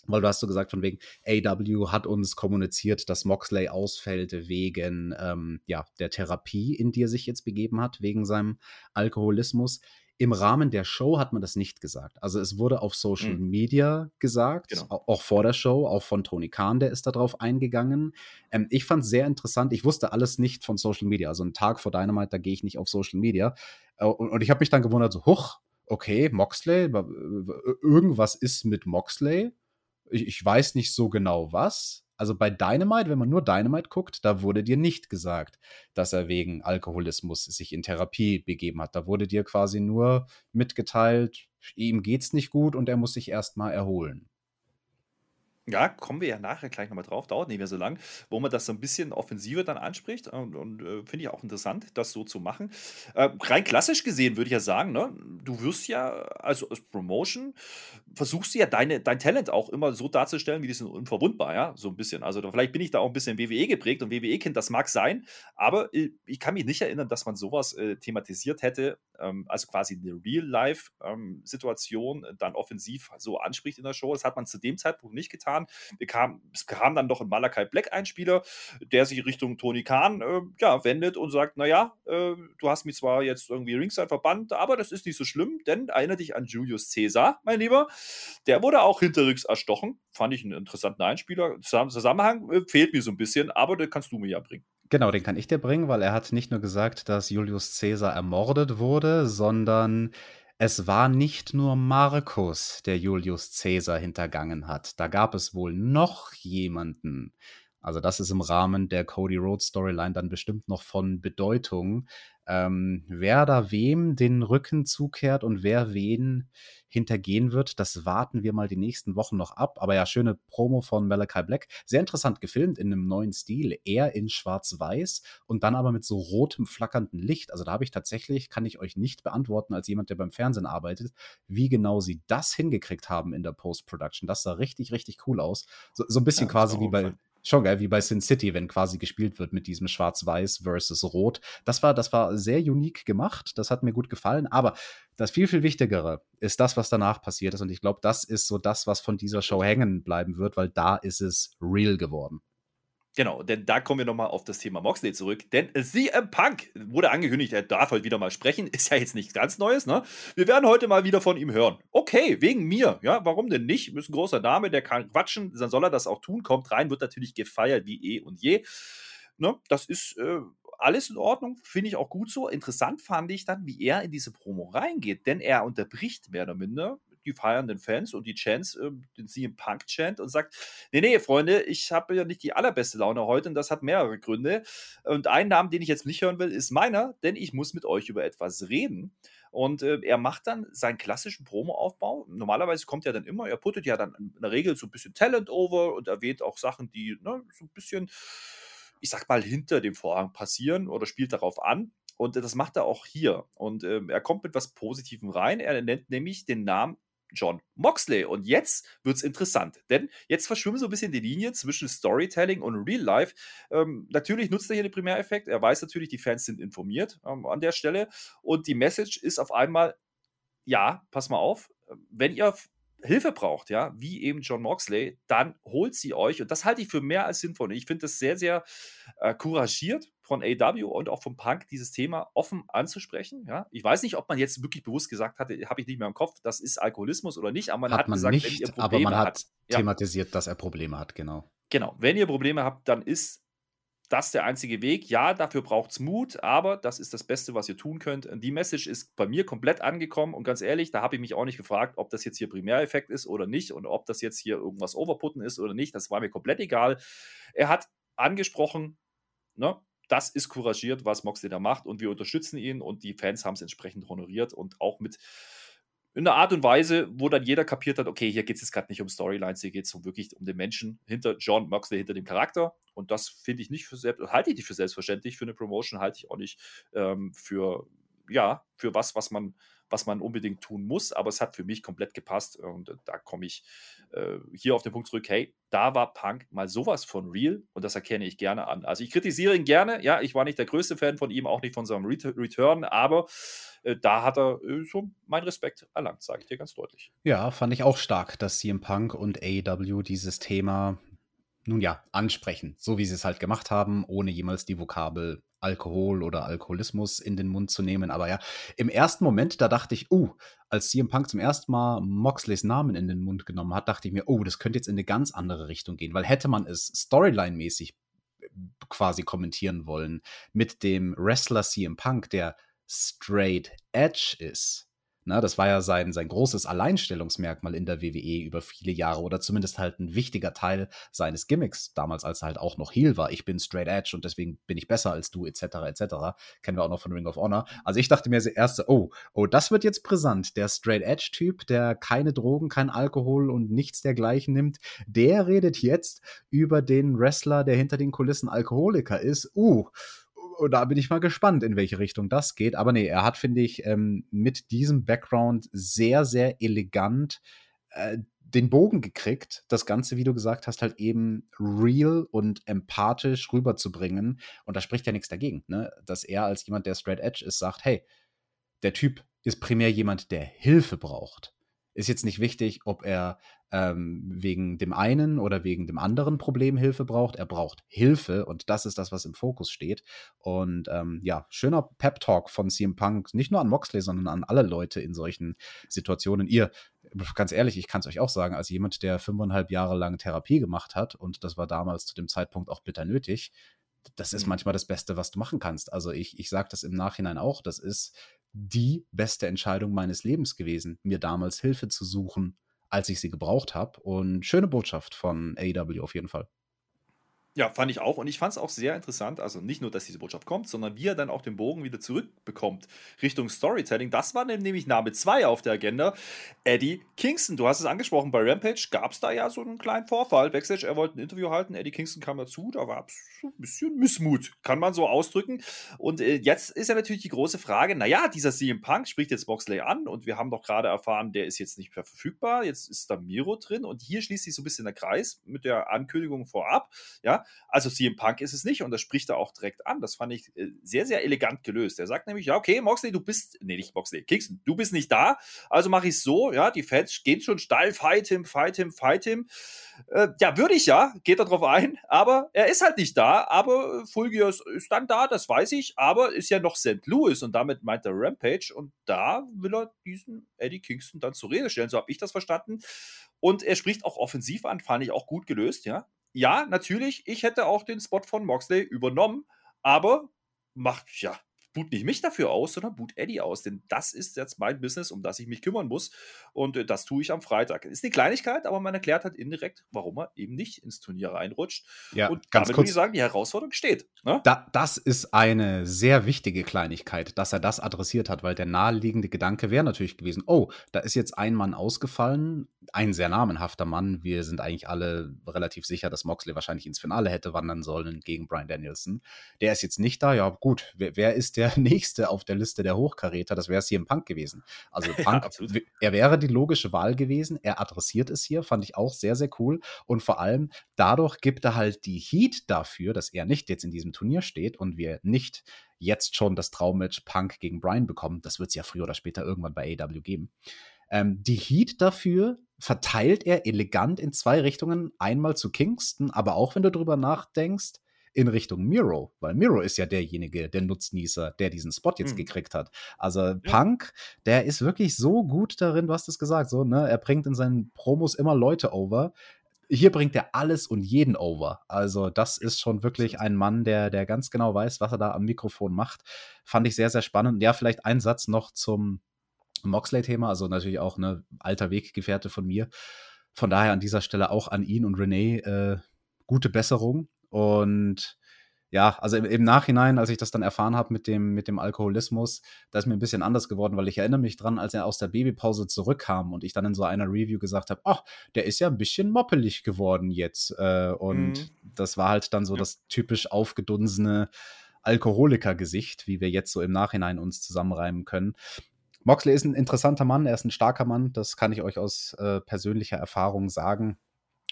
weil du hast so gesagt, von wegen AW hat uns kommuniziert, dass Moxley ausfällt wegen ähm, ja, der Therapie, in die er sich jetzt begeben hat, wegen seinem Alkoholismus. Im Rahmen der Show hat man das nicht gesagt. Also es wurde auf Social mhm. Media gesagt, genau. auch vor der Show, auch von Tony Khan, der ist darauf eingegangen. Ähm, ich fand es sehr interessant. Ich wusste alles nicht von Social Media. Also einen Tag vor Dynamite, da gehe ich nicht auf Social Media. Äh, und, und, ich habe mich dann gewundert, so, huch, okay, Moxley, irgendwas ist mit Moxley. Ich, ich weiß nicht so genau was. Also bei Dynamite, wenn man nur Dynamite guckt, da wurde dir nicht gesagt, dass er wegen Alkoholismus sich in Therapie begeben hat. Da wurde dir quasi nur mitgeteilt, ihm geht's nicht gut und er muss sich erstmal erholen. Ja, kommen wir ja nachher gleich nochmal drauf, dauert nicht mehr so lang, wo man das so ein bisschen offensiver dann anspricht und, und äh, finde ich auch interessant, das so zu machen. Äh, rein klassisch gesehen würde ich ja sagen, ne, du wirst ja, also als Promotion, versuchst du ja deine, dein Talent auch immer so darzustellen, wie sind unverwundbar, ja, so ein bisschen. Also da, vielleicht bin ich da auch ein bisschen WWE geprägt und WWE-Kind, das mag sein, aber äh, ich kann mich nicht erinnern, dass man sowas äh, thematisiert hätte, ähm, also quasi eine Real-Life-Situation ähm, dann offensiv so anspricht in der Show. Das hat man zu dem Zeitpunkt nicht getan kam, es kam dann doch ein Malakai Black Einspieler, der sich Richtung Tony Khan äh, ja, wendet und sagt, naja, äh, du hast mich zwar jetzt irgendwie Ringside verbannt, aber das ist nicht so schlimm, denn erinnere dich an Julius Caesar, mein Lieber. Der wurde auch hinterrücks erstochen. Fand ich einen interessanten Einspieler. Zusammenhang äh, fehlt mir so ein bisschen, aber den kannst du mir ja bringen. Genau, den kann ich dir bringen, weil er hat nicht nur gesagt, dass Julius Caesar ermordet wurde, sondern es war nicht nur Markus, der Julius Caesar hintergangen hat. Da gab es wohl noch jemanden. Also das ist im Rahmen der Cody Rhodes Storyline dann bestimmt noch von Bedeutung. Ähm, wer da wem den Rücken zukehrt und wer wen hintergehen wird, das warten wir mal die nächsten Wochen noch ab. Aber ja, schöne Promo von Malachi Black. Sehr interessant gefilmt in einem neuen Stil. Er in schwarz-weiß und dann aber mit so rotem, flackernden Licht. Also da habe ich tatsächlich, kann ich euch nicht beantworten, als jemand, der beim Fernsehen arbeitet, wie genau sie das hingekriegt haben in der Post-Production. Das sah richtig, richtig cool aus. So, so ein bisschen ja, quasi wie bei, Schon geil, wie bei Sin City, wenn quasi gespielt wird mit diesem Schwarz-Weiß versus Rot. Das war, das war sehr unique gemacht. Das hat mir gut gefallen. Aber das viel, viel Wichtigere ist das, was danach passiert ist. Und ich glaube, das ist so das, was von dieser Show hängen bleiben wird, weil da ist es real geworden. Genau, denn da kommen wir nochmal auf das Thema Moxley zurück. Denn CM Punk wurde angekündigt, er darf heute wieder mal sprechen. Ist ja jetzt nichts ganz Neues, ne? Wir werden heute mal wieder von ihm hören. Okay, wegen mir. Ja, warum denn nicht? Ist ein großer Name, der kann quatschen. Dann soll er das auch tun. Kommt rein, wird natürlich gefeiert wie eh und je. Ne? Das ist äh, alles in Ordnung. Finde ich auch gut so. Interessant fand ich dann, wie er in diese Promo reingeht. Denn er unterbricht mehr oder minder die feiernden Fans und die Chants, äh, den CM Punk Chant und sagt, nee, nee, Freunde, ich habe ja nicht die allerbeste Laune heute und das hat mehrere Gründe. Und ein Namen, den ich jetzt nicht hören will, ist meiner, denn ich muss mit euch über etwas reden. Und äh, er macht dann seinen klassischen Promo-Aufbau. Normalerweise kommt er dann immer, er puttet ja dann in der Regel so ein bisschen Talent over und erwähnt auch Sachen, die ne, so ein bisschen, ich sag mal, hinter dem Vorhang passieren oder spielt darauf an. Und das macht er auch hier. Und äh, er kommt mit was Positivem rein. Er nennt nämlich den Namen John Moxley. Und jetzt wird es interessant, denn jetzt verschwimmen so ein bisschen die Linien zwischen Storytelling und Real Life. Ähm, natürlich nutzt er hier den Primäreffekt. Er weiß natürlich, die Fans sind informiert ähm, an der Stelle. Und die Message ist auf einmal: Ja, pass mal auf, wenn ihr Hilfe braucht, ja, wie eben John Moxley, dann holt sie euch. Und das halte ich für mehr als sinnvoll. Ich finde das sehr, sehr äh, couragiert von AW und auch vom Punk, dieses Thema offen anzusprechen. Ja, ich weiß nicht, ob man jetzt wirklich bewusst gesagt hatte, habe ich nicht mehr im Kopf, das ist Alkoholismus oder nicht, aber man hat, hat man gesagt, nicht, wenn ihr Probleme aber man hat, hat thematisiert, ja. dass er Probleme hat, genau. Genau, wenn ihr Probleme habt, dann ist das der einzige Weg. Ja, dafür braucht es Mut, aber das ist das Beste, was ihr tun könnt. Die Message ist bei mir komplett angekommen und ganz ehrlich, da habe ich mich auch nicht gefragt, ob das jetzt hier Primäreffekt ist oder nicht und ob das jetzt hier irgendwas Overputten ist oder nicht. Das war mir komplett egal. Er hat angesprochen, ne, das ist couragiert, was Moxley da macht und wir unterstützen ihn und die Fans haben es entsprechend honoriert und auch mit in einer Art und Weise, wo dann jeder kapiert hat, okay, hier geht es jetzt gerade nicht um Storylines, hier geht es um wirklich um den Menschen hinter John Moxley, hinter dem Charakter. Und das finde ich nicht für selbst, halte ich nicht für selbstverständlich. Für eine Promotion halte ich auch nicht ähm, für, ja, für was, was man, was man unbedingt tun muss. Aber es hat für mich komplett gepasst. Und da komme ich äh, hier auf den Punkt zurück, hey, da war Punk mal sowas von real und das erkenne ich gerne an. Also ich kritisiere ihn gerne, ja, ich war nicht der größte Fan von ihm, auch nicht von seinem Return, aber äh, da hat er äh, so meinen Respekt erlangt, sage ich dir ganz deutlich. Ja, fand ich auch stark, dass CM Punk und AEW dieses Thema nun ja, ansprechen, so wie sie es halt gemacht haben, ohne jemals die Vokabel Alkohol oder Alkoholismus in den Mund zu nehmen. Aber ja, im ersten Moment, da dachte ich, uh, als CM Punk zum ersten Mal Moxleys Namen in den Mund genommen hat, dachte ich mir, oh, das könnte jetzt in eine ganz andere Richtung gehen, weil hätte man es Storyline-mäßig äh, quasi kommentieren wollen mit dem Wrestler CM Punk, der straight edge ist, na, das war ja sein, sein großes Alleinstellungsmerkmal in der WWE über viele Jahre oder zumindest halt ein wichtiger Teil seines Gimmicks, damals als er halt auch noch Heel war. Ich bin Straight Edge und deswegen bin ich besser als du, etc., etc. Kennen wir auch noch von Ring of Honor. Also ich dachte mir zuerst, oh, oh, das wird jetzt brisant. Der Straight Edge-Typ, der keine Drogen, kein Alkohol und nichts dergleichen nimmt, der redet jetzt über den Wrestler, der hinter den Kulissen Alkoholiker ist. Uh, da bin ich mal gespannt, in welche Richtung das geht. Aber nee, er hat, finde ich, ähm, mit diesem Background sehr, sehr elegant äh, den Bogen gekriegt, das Ganze, wie du gesagt hast, halt eben real und empathisch rüberzubringen. Und da spricht ja nichts dagegen, ne? dass er als jemand, der straight edge ist, sagt, hey, der Typ ist primär jemand, der Hilfe braucht. Ist jetzt nicht wichtig, ob er ähm, wegen dem einen oder wegen dem anderen Problem Hilfe braucht. Er braucht Hilfe und das ist das, was im Fokus steht. Und ähm, ja, schöner Pep-Talk von CM Punk, nicht nur an Moxley, sondern an alle Leute in solchen Situationen. Ihr, ganz ehrlich, ich kann es euch auch sagen, als jemand, der fünfeinhalb Jahre lang Therapie gemacht hat und das war damals zu dem Zeitpunkt auch bitter nötig, das ist mhm. manchmal das Beste, was du machen kannst. Also ich, ich sage das im Nachhinein auch, das ist die beste Entscheidung meines Lebens gewesen, mir damals Hilfe zu suchen als ich sie gebraucht habe. Und schöne Botschaft von AEW auf jeden Fall. Ja, fand ich auch. Und ich fand es auch sehr interessant. Also nicht nur, dass diese Botschaft kommt, sondern wie er dann auch den Bogen wieder zurückbekommt Richtung Storytelling. Das war nämlich Name 2 auf der Agenda. Eddie Kingston. Du hast es angesprochen, bei Rampage gab es da ja so einen kleinen Vorfall. Backstage, er wollte ein Interview halten. Eddie Kingston kam dazu. Da war so ein bisschen Missmut, kann man so ausdrücken. Und äh, jetzt ist ja natürlich die große Frage: Naja, dieser CM Punk spricht jetzt Boxley an und wir haben doch gerade erfahren, der ist jetzt nicht mehr verfügbar. Jetzt ist da Miro drin und hier schließt sich so ein bisschen der Kreis mit der Ankündigung vorab. Ja, also CM Punk ist es nicht und das spricht er auch direkt an. Das fand ich äh, sehr, sehr elegant gelöst. Er sagt nämlich, ja, okay, Moxley, du bist, nee, nicht Moxley, Kingston, du bist nicht da, also mache ich es so, ja, die Fans gehen schon steil, fight him, fight him, fight him. Äh, ja, würde ich ja, geht er drauf ein, aber er ist halt nicht da, aber Fulgius ist dann da, das weiß ich, aber ist ja noch St. Louis und damit meint er Rampage und da will er diesen Eddie Kingston dann zur Rede stellen, so habe ich das verstanden. Und er spricht auch offensiv an, fand ich auch gut gelöst, ja ja, natürlich, ich hätte auch den Spot von Moxley übernommen, aber macht, ja, boot nicht mich dafür aus, sondern boot Eddie aus. Denn das ist jetzt mein Business, um das ich mich kümmern muss. Und äh, das tue ich am Freitag. Ist eine Kleinigkeit, aber man erklärt halt indirekt, warum er eben nicht ins Turnier reinrutscht. Ja, und ganz damit kurz. würde ich sagen, die Herausforderung steht. Ne? Da, das ist eine sehr wichtige Kleinigkeit, dass er das adressiert hat, weil der naheliegende Gedanke wäre natürlich gewesen, oh, da ist jetzt ein Mann ausgefallen, ein sehr namenhafter Mann. Wir sind eigentlich alle relativ sicher, dass Moxley wahrscheinlich ins Finale hätte wandern sollen gegen Brian Danielson. Der ist jetzt nicht da. Ja, gut, wer, wer ist der Nächste auf der Liste der Hochkaräter? Das wäre es hier im Punk gewesen. Also Punk, w- er wäre die logische Wahl gewesen. Er adressiert es hier, fand ich auch sehr, sehr cool. Und vor allem dadurch gibt er halt die Heat dafür, dass er nicht jetzt in diesem Turnier steht und wir nicht jetzt schon das Traummatch Punk gegen Brian bekommen. Das wird es ja früher oder später irgendwann bei AEW geben. Ähm, die Heat dafür verteilt er elegant in zwei Richtungen. Einmal zu Kingston, aber auch wenn du drüber nachdenkst, in Richtung Miro, weil Miro ist ja derjenige, der Nutznießer, der diesen Spot jetzt Mhm. gekriegt hat. Also Punk, der ist wirklich so gut darin, du hast es gesagt, so, ne? Er bringt in seinen Promos immer Leute over. Hier bringt er alles und jeden over. Also, das ist schon wirklich ein Mann, der, der ganz genau weiß, was er da am Mikrofon macht. Fand ich sehr, sehr spannend. Ja, vielleicht ein Satz noch zum Moxley-Thema, also natürlich auch ne alter Weggefährte von mir. Von daher an dieser Stelle auch an ihn und Renee äh, gute Besserung. Und ja, also im, im Nachhinein, als ich das dann erfahren habe mit dem, mit dem Alkoholismus, da ist mir ein bisschen anders geworden, weil ich erinnere mich dran, als er aus der Babypause zurückkam und ich dann in so einer Review gesagt habe, ach, der ist ja ein bisschen moppelig geworden jetzt. Äh, und Mhm. das war halt dann so Ja. das typisch aufgedunsene Alkoholiker-Gesicht, wie wir jetzt so im Nachhinein uns zusammenreimen können. Moxley ist ein interessanter Mann, er ist ein starker Mann, das kann ich euch aus äh, persönlicher Erfahrung sagen.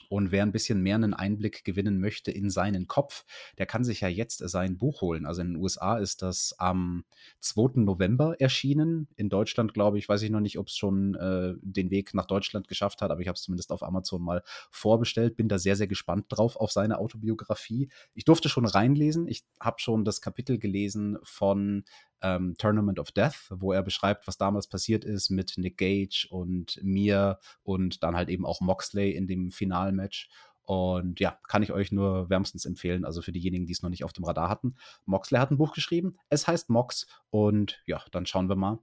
Und wer ein bisschen mehr einen Einblick gewinnen möchte in seinen Kopf, der kann sich ja jetzt sein Buch holen. Also in den USA ist das am 2. November erschienen. In Deutschland, glaube ich, weiß ich noch nicht, ob es schon äh, den Weg nach Deutschland geschafft hat, aber ich habe es zumindest auf Amazon mal vorbestellt. Bin da sehr, sehr gespannt drauf auf seine Autobiografie. Ich durfte schon reinlesen. Ich habe schon das Kapitel gelesen von ähm, Tournament of Death, wo er beschreibt, was damals passiert ist mit Nick Gage und mir und dann halt eben auch Moxley in dem Finalmatch. Und ja, kann ich euch nur wärmstens empfehlen. Also für diejenigen, die es noch nicht auf dem Radar hatten. Moxley hat ein Buch geschrieben. Es heißt Mox. Und ja, dann schauen wir mal,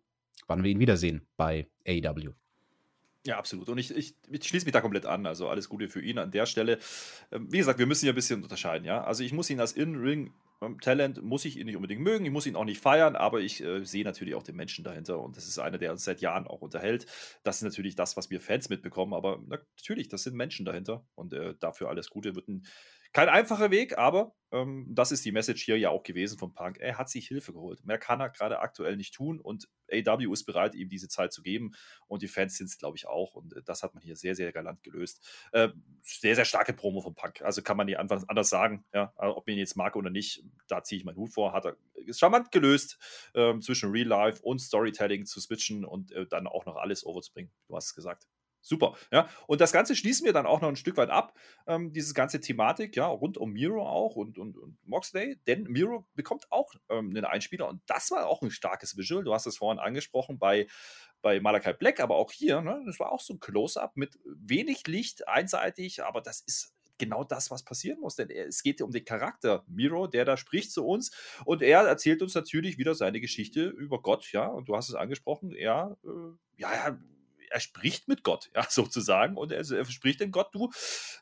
wann wir ihn wiedersehen bei AEW. Ja, absolut. Und ich, ich, ich schließe mich da komplett an. Also alles Gute für ihn an der Stelle. Ähm, Wie gesagt, wir müssen hier ein bisschen unterscheiden, ja. Also ich muss ihn als In-Ring ähm, Talent muss ich ihn nicht unbedingt mögen, ich muss ihn auch nicht feiern, aber ich äh, sehe natürlich auch den Menschen dahinter und das ist einer, der uns seit Jahren auch unterhält. Das ist natürlich das, was wir Fans mitbekommen, aber na, natürlich, das sind Menschen dahinter und äh, dafür alles Gute. Wird ein, kein einfacher Weg, aber ähm, das ist die Message hier ja auch gewesen von Punk. Er hat sich Hilfe geholt. Mehr kann er gerade aktuell nicht tun und AW ist bereit, ihm diese Zeit zu geben und die Fans sind es, glaube ich, auch und äh, das hat man hier sehr, sehr galant gelöst. Äh, sehr, sehr starke Promo von Punk. Also kann man nicht anders sagen, ja, Also, ob man ihn jetzt mag oder nicht, da ziehe ich meinen Hut vor. Hat er ist charmant gelöst, ähm, zwischen Real Life und Storytelling zu switchen und äh, dann auch noch alles overzubringen. Du hast es gesagt. Super, ja. Und das Ganze schließen wir dann auch noch ein Stück weit ab, ähm, dieses ganze Thematik, ja, rund um Miro auch und, und, und Moxley, denn Miro bekommt auch ähm, einen Einspieler und das war auch ein starkes Visual. Du hast es vorhin angesprochen bei, bei Malachi Black, aber auch hier, ne, das war auch so ein Close-Up mit wenig Licht, einseitig, aber das ist genau das, was passieren muss. Denn es geht um den Charakter Miro, der da spricht zu uns. Und er erzählt uns natürlich wieder seine Geschichte über Gott, ja. Und du hast es angesprochen, er, äh, ja, ja, er spricht mit Gott, ja, sozusagen. Und er, er spricht den Gott, du,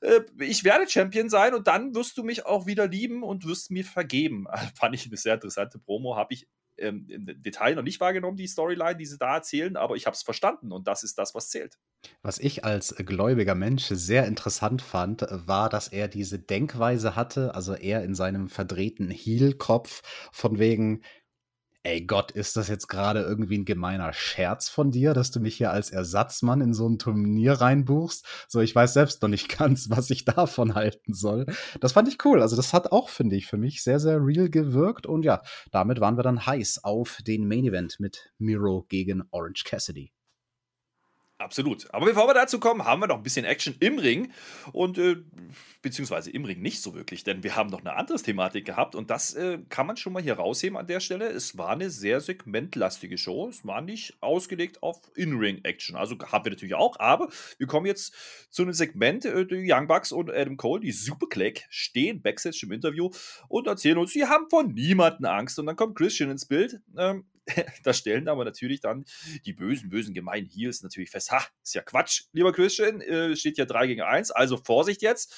äh, ich werde Champion sein und dann wirst du mich auch wieder lieben und wirst mir vergeben. Also, fand ich eine sehr interessante Promo, habe ich ähm, im Detail noch nicht wahrgenommen, die Storyline, die sie da erzählen, aber ich habe es verstanden und das ist das, was zählt. Was ich als gläubiger Mensch sehr interessant fand, war, dass er diese Denkweise hatte, also er in seinem verdrehten Heel-Kopf von wegen, ey Gott, ist das jetzt gerade irgendwie ein gemeiner Scherz von dir, dass du mich hier als Ersatzmann in so ein Turnier reinbuchst? So, ich weiß selbst noch nicht ganz, was ich davon halten soll. Das fand ich cool. Also, das hat auch, finde ich, für mich sehr, sehr real gewirkt. Und ja, damit waren wir dann heiß auf den Main Event mit Miro gegen Orange Cassidy. Absolut. Aber bevor wir dazu kommen, haben wir noch ein bisschen Action im Ring und äh, beziehungsweise im Ring nicht so wirklich, denn wir haben noch eine andere Thematik gehabt und das äh, kann man schon mal hier rausheben an der Stelle. Es war eine sehr segmentlastige Show. Es war nicht ausgelegt auf In-Ring-Action. Also haben wir natürlich auch, aber wir kommen jetzt zu einem Segment. Äh, die Young Bucks und Adam Cole, die Superclick, stehen backstage im Interview und erzählen uns, sie haben von niemanden Angst. Und dann kommt Christian ins Bild. Ähm, da stellen aber natürlich dann die bösen, bösen, gemeinen Heels natürlich fest, ha, ist ja Quatsch, lieber Christian, äh, steht ja 3 gegen 1, also Vorsicht jetzt.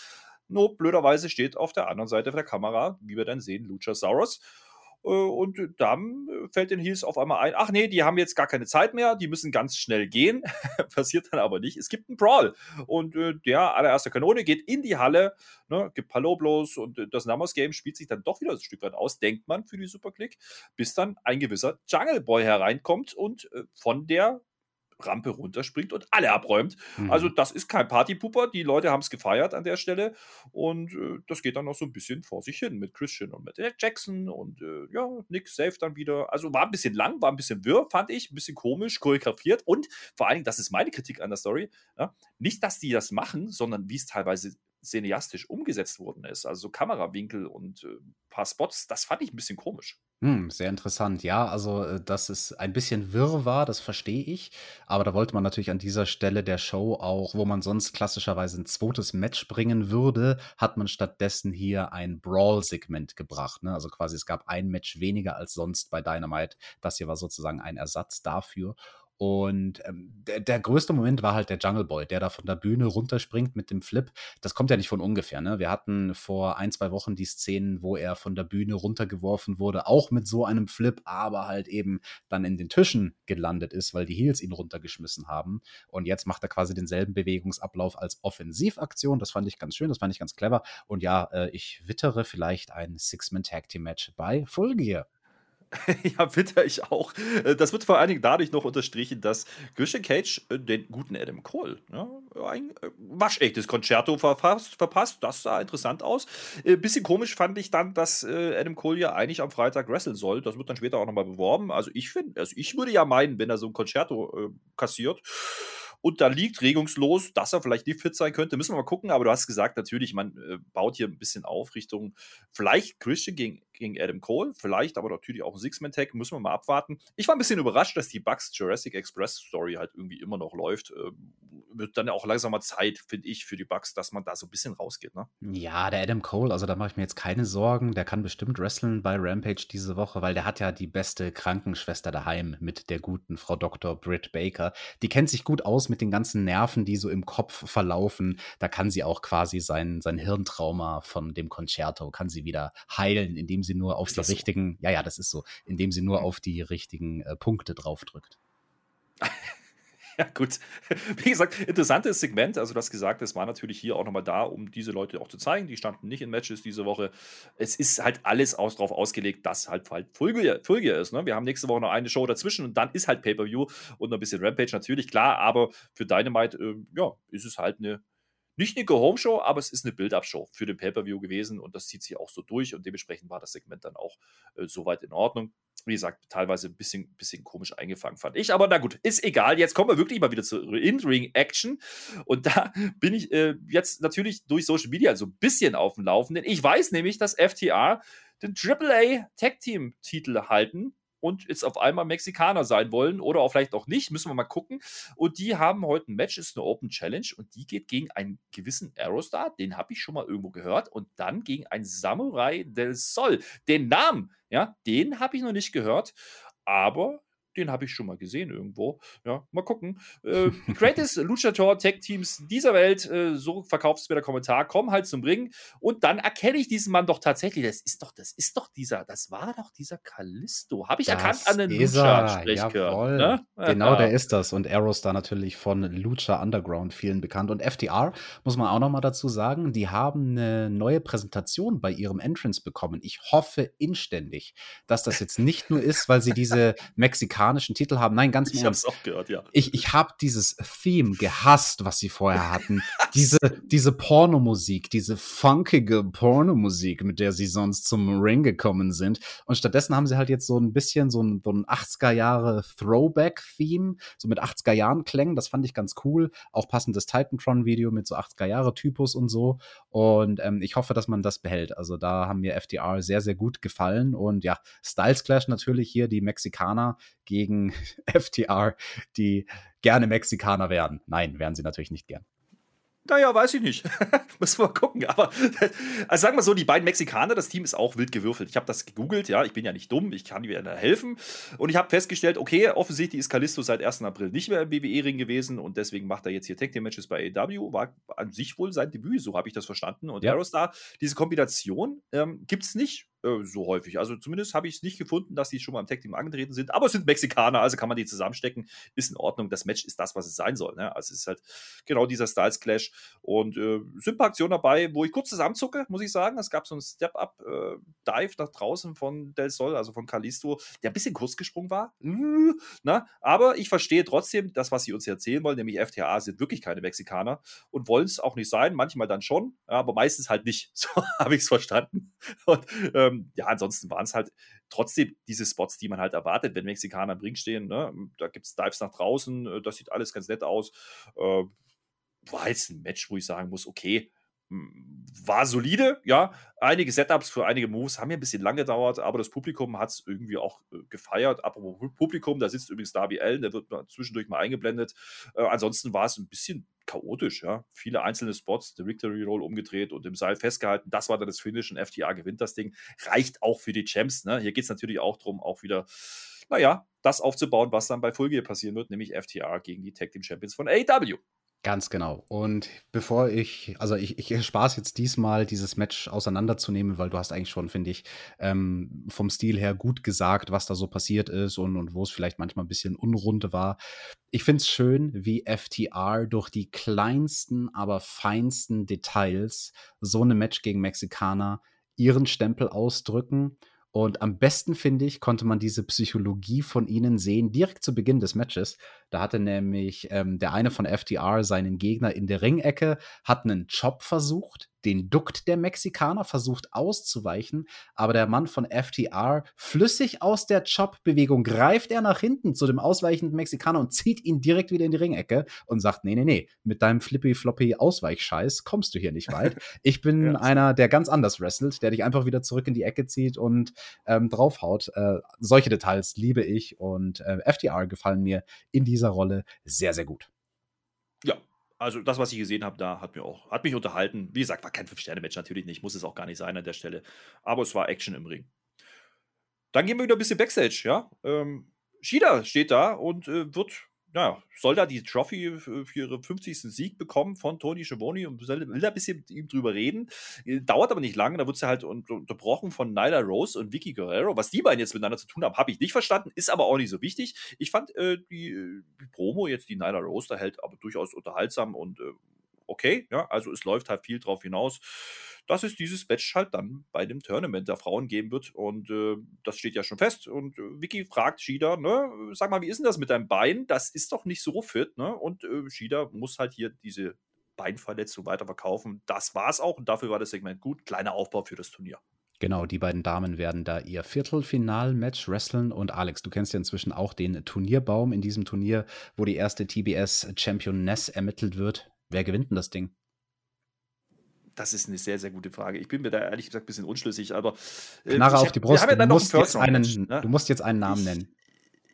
Nur blöderweise steht auf der anderen Seite der Kamera, wie wir dann sehen, Luchasaurus. Äh, und dann fällt den Heels auf einmal ein, ach nee, die haben jetzt gar keine Zeit mehr, die müssen ganz schnell gehen. Passiert dann aber nicht. Es gibt einen Brawl. Und äh, der allererste Kanone geht in die Halle, ne, gibt Paloblos und äh, das Numbers Game spielt sich dann doch wieder ein Stück weit aus, denkt man für die Superclick, bis dann ein gewisser Jungle Boy hereinkommt und von der Rampe runterspringt und alle abräumt. Mhm. Also das ist kein Partypooper. Die Leute haben es gefeiert an der Stelle und äh, das geht dann noch so ein bisschen vor sich hin mit Christian und mit Jackson und äh, ja, Nick safe dann wieder. Also war ein bisschen lang, war ein bisschen wirr, fand ich, ein bisschen komisch, choreografiert und vor allen Dingen, das ist meine Kritik an der Story, ja, nicht, dass die das machen, sondern wie es teilweise cineastisch umgesetzt worden ist. Also so Kamerawinkel und äh, paar Spots, das fand ich ein bisschen komisch. Hm, sehr interessant. Ja, also, äh, dass es ein bisschen wirr war, das verstehe ich. Aber da wollte man natürlich an dieser Stelle der Show auch, wo man sonst klassischerweise ein zweites Match bringen würde, hat man stattdessen hier ein Brawl-Segment gebracht. Ne? Also quasi, es gab ein Match weniger als sonst bei Dynamite. Das hier war sozusagen ein Ersatz dafür. Und ähm, der, der, größte Moment war halt der Jungle Boy, der da von der Bühne runterspringt mit dem Flip. Das kommt ja nicht von ungefähr. Ne? Wir hatten vor ein, zwei Wochen die Szenen, wo er von der Bühne runtergeworfen wurde, auch mit so einem Flip, aber halt eben dann in den Tischen gelandet ist, weil die Heels ihn runtergeschmissen haben. Und jetzt macht er quasi denselben Bewegungsablauf als Offensivaktion. Das fand ich ganz schön, das fand ich ganz clever. Und ja, äh, ich wittere vielleicht ein Six-Man-Tag-Team-Match bei Full Gear. ja, bitte ich auch. Äh, das wird vor allen Dingen dadurch noch unterstrichen, dass Christian Cage äh, den guten Adam Cole ja, ein äh, waschechtes Konzerto verpasst, verpasst. Das sah interessant aus. bisschen komisch fand ich dann, dass Adam Cole ja eigentlich am Freitag wresteln soll. Das wird dann später auch nochmal beworben. Also ich finde, also ich würde ja meinen, wenn er so ein Konzerto kassiert, und da liegt regungslos, dass er vielleicht nicht fit sein könnte. Müssen wir mal gucken, aber du hast gesagt, natürlich, man äh, baut hier ein bisschen auf Richtung vielleicht Christian gegen, gegen Adam Cole, vielleicht aber natürlich auch ein Six-Man-Tag, müssen wir mal abwarten. Ich war ein bisschen überrascht, dass die Bugs Jurassic Express Story halt irgendwie immer noch läuft. Ähm, wird dann auch langsam mal Zeit, finde ich, für die Bugs, dass man da so ein bisschen rausgeht. Ne? Ja, der Adam Cole, also da mache ich mir jetzt keine Sorgen. Der kann bestimmt wresteln bei Rampage diese Woche, weil der hat ja die beste Krankenschwester daheim mit der guten Frau Dr. Britt Baker. Die kennt sich gut aus mit den ganzen Nerven, die so im Kopf verlaufen, da kann sie auch quasi sein, sein Hirntrauma von dem Concerto, kann sie wieder heilen, indem sie nur auf die richtigen, so? ja, ja, das ist so, indem sie nur auf die richtigen äh, Punkte draufdrückt. Ja, gut. Wie gesagt, interessantes Segment. Also, du hast gesagt, es war natürlich hier auch nochmal da, um diese Leute auch zu zeigen. Die standen nicht in Matches diese Woche. Es ist halt alles aus, darauf ausgelegt, dass halt, halt Fulgier, ist. Ne? Wir haben nächste Woche noch eine Show dazwischen und dann ist halt Pay-Per-View und noch ein bisschen Rampage natürlich, klar. Aber für Dynamite, äh, ja, ist es halt eine nicht eine Go-Home-Show, aber es ist eine Build-Up-Show für den Pay-Per-View gewesen und das zieht sich auch so durch und dementsprechend war das Segment dann auch äh, soweit in Ordnung. Wie gesagt, teilweise ein bisschen, bisschen komisch eingefangen, fand ich. Aber na gut, ist egal. Jetzt kommen wir wirklich mal wieder zur In-Ring-Action. Und da bin ich äh, jetzt natürlich durch Social Media so ein bisschen auf dem Laufenden. Ich weiß nämlich, dass FTA den AAA Tag Team Titel halten und jetzt auf einmal Mexikaner sein wollen oder auch vielleicht auch nicht, müssen wir mal gucken. Und die haben heute ein Match, ist eine Open Challenge und die geht gegen einen gewissen Aerostar, den habe ich schon mal irgendwo gehört, und dann gegen einen Samurai del Sol. Den Namen, ja, den habe ich noch nicht gehört, aber den habe ich schon mal gesehen irgendwo. Ja, mal gucken. Äh, Greatest Luchator Tech Teams dieser Welt, äh, so verkauft es mir der Kommentar, kommen halt zum Ring und dann erkenne ich diesen Mann doch tatsächlich. Das ist doch, das ist doch dieser, das war doch dieser Kalisto. Habe ich das erkannt an den Lucha-Sprechchören. Ne? Genau, der ist das. Und Aerostar natürlich von Lucha Underground vielen bekannt. Und FTR, muss man auch noch mal dazu sagen, die haben eine neue Präsentation bei ihrem Entrance bekommen. Ich hoffe inständig, dass das jetzt nicht nur ist, weil sie diese mexikanischen Titel haben. Nein, ganz im Ich habe es auch gehört, ja. Ich, ich habe dieses Theme gehasst, was sie vorher hatten. diese, diese Pornomusik, diese funkige Pornomusik, mit der sie sonst zum Ring gekommen sind. Und stattdessen haben sie halt jetzt so ein bisschen so ein, so ein 80er Jahre Throwback-Theme, so mit 80er Jahren Klängen. Das fand ich ganz cool. Auch passendes Titantron-Video mit so 80er Jahre Typus und so. Und ähm, ich hoffe, dass man das behält. Also da haben mir FDR sehr, sehr gut gefallen. Und ja, Styles Clash natürlich hier die Mexikaner gegen FTR, die gerne Mexikaner werden. Nein, werden sie natürlich nicht gern. Naja, weiß ich nicht. Müssen wir mal gucken. Aber also sagen wir so, die beiden Mexikaner, das Team ist auch wild gewürfelt. Ich habe das gegoogelt, ja, ich bin ja nicht dumm, ich kann dir helfen. Und ich habe festgestellt, okay, offensichtlich ist Kalisto seit 1. April nicht mehr im WWE-Ring gewesen und deswegen macht er jetzt hier Tag Team Matches bei AEW. War an sich wohl sein Debüt, so habe ich das verstanden. Und ja. Aerostar, diese Kombination ähm, gibt es nicht äh, so häufig. Also zumindest habe ich es nicht gefunden, dass die schon mal im Tag Team angetreten sind. Aber es sind Mexikaner, also kann man die zusammenstecken. Ist in Ordnung. Das Match ist das, was es sein soll. Ne? Also es ist halt genau dieser Styles Clash. Und äh, sind ein paar Aktionen dabei, wo ich kurz zusammenzucke, muss ich sagen. Es gab so einen Step-Up-Dive äh, nach draußen von Del Sol, also von Kalisto, der ein bisschen kurz gesprungen war. Na? Aber ich verstehe trotzdem das, was sie uns erzählen wollen, nämlich FTA sind wirklich keine Mexikaner und wollen es auch nicht sein. Manchmal dann schon, aber meistens halt nicht. So habe ich es verstanden. Und ähm, ähm, ja, ansonsten waren es halt trotzdem diese Spots, die man halt erwartet, wenn Mexikaner im Ring stehen. Ne? Da gibt es Dives nach draußen, äh, das sieht alles ganz nett aus. Äh, war jetzt ein Match, wo ich sagen muss, okay, war solide, ja. Einige Setups für einige Moves haben ja ein bisschen lang gedauert, aber das Publikum hat es irgendwie auch äh, gefeiert. Apropos Publikum, da sitzt übrigens Darby Allen, der wird zwischendurch mal eingeblendet. Äh, ansonsten war es ein bisschen chaotisch, ja. Viele einzelne Spots, der Victory Roll umgedreht und im Seil festgehalten. Das war dann das Finish und FTA gewinnt das Ding. Reicht auch für die Champs, ne? Hier geht es natürlich auch darum, auch wieder, naja, das aufzubauen, was dann bei Full passieren wird, nämlich FTA gegen die Tag Team Champions von AEW. Ganz genau. Und bevor ich, also ich, ich spaß jetzt diesmal, dieses Match auseinanderzunehmen, weil du hast eigentlich schon, finde ich, ähm, vom Stil her gut gesagt, was da so passiert ist und, und wo es vielleicht manchmal ein bisschen unrund war. Ich finde es schön, wie FTR durch die kleinsten, aber feinsten Details so eine Match gegen Mexikaner ihren Stempel ausdrücken und am besten, finde ich, konnte man diese Psychologie von ihnen sehen, direkt zu Beginn des Matches. Da hatte nämlich ähm, der eine von FTR seinen Gegner in der Ringecke, hat einen Chop versucht, den duckt der Mexikaner, versucht auszuweichen, aber der Mann von FTR, flüssig aus der Chop-Bewegung, greift er nach hinten zu dem ausweichenden Mexikaner und zieht ihn direkt wieder in die Ringecke und sagt, nee, nee, nee, mit deinem flippy-floppy-Ausweichscheiß kommst du hier nicht weit. Ich bin ja. einer, der ganz anders wrestelt, der dich einfach wieder zurück in die Ecke zieht und ähm, draufhaut. Äh, solche Details liebe ich und äh, FTR gefallen mir in dieser Rolle sehr, sehr gut. Ja, also das, was ich gesehen habe, da hat mir auch, hat mich unterhalten. Wie gesagt, war kein Fünf-Sterne-Match natürlich nicht, muss es auch gar nicht sein an der Stelle. Aber es war Action im Ring. Dann gehen wir wieder ein bisschen Backstage, ja. Ähm, Shida steht da und äh, wird naja, soll da die Trophy für ihren 50. Sieg bekommen von Tony Schiavone und will da ein bisschen mit ihm drüber reden. Äh, dauert aber nicht lange, da wird sie halt unterbrochen von Nyla Rose und Vicky Guerrero. Was die beiden jetzt miteinander zu tun haben, habe ich nicht verstanden, ist aber auch nicht so wichtig. Ich fand äh, die, äh, die, Promo jetzt, die Nyla Rose da hält, aber durchaus unterhaltsam und äh, okay, ja, also es läuft halt viel drauf hinaus dass es dieses Match halt dann bei dem Tournament der Frauen geben wird. Und äh, das steht ja schon fest. Und äh, Vicky fragt Shida, ne, sag mal, wie ist denn das mit deinem Bein? Das ist doch nicht so fit, ne? Und äh, Shida muss halt hier diese Beinverletzung weiter verkaufen. Das war es auch und dafür war das Segment gut. Kleiner Aufbau für das Turnier. Genau, die beiden Damen werden da ihr Viertelfinal-Match wresteln. Und Alex, du kennst ja inzwischen auch den Turnierbaum in diesem Turnier, wo die erste TBS-Championess ermittelt wird. Wer gewinnt denn das Ding? Das ist eine sehr, sehr gute Frage. Ich bin mir da ehrlich gesagt ein bisschen unschlüssig, aber. Äh, Knarre auf die Brust. Ja du, musst jetzt einen, ne? du musst jetzt einen Namen ich, nennen.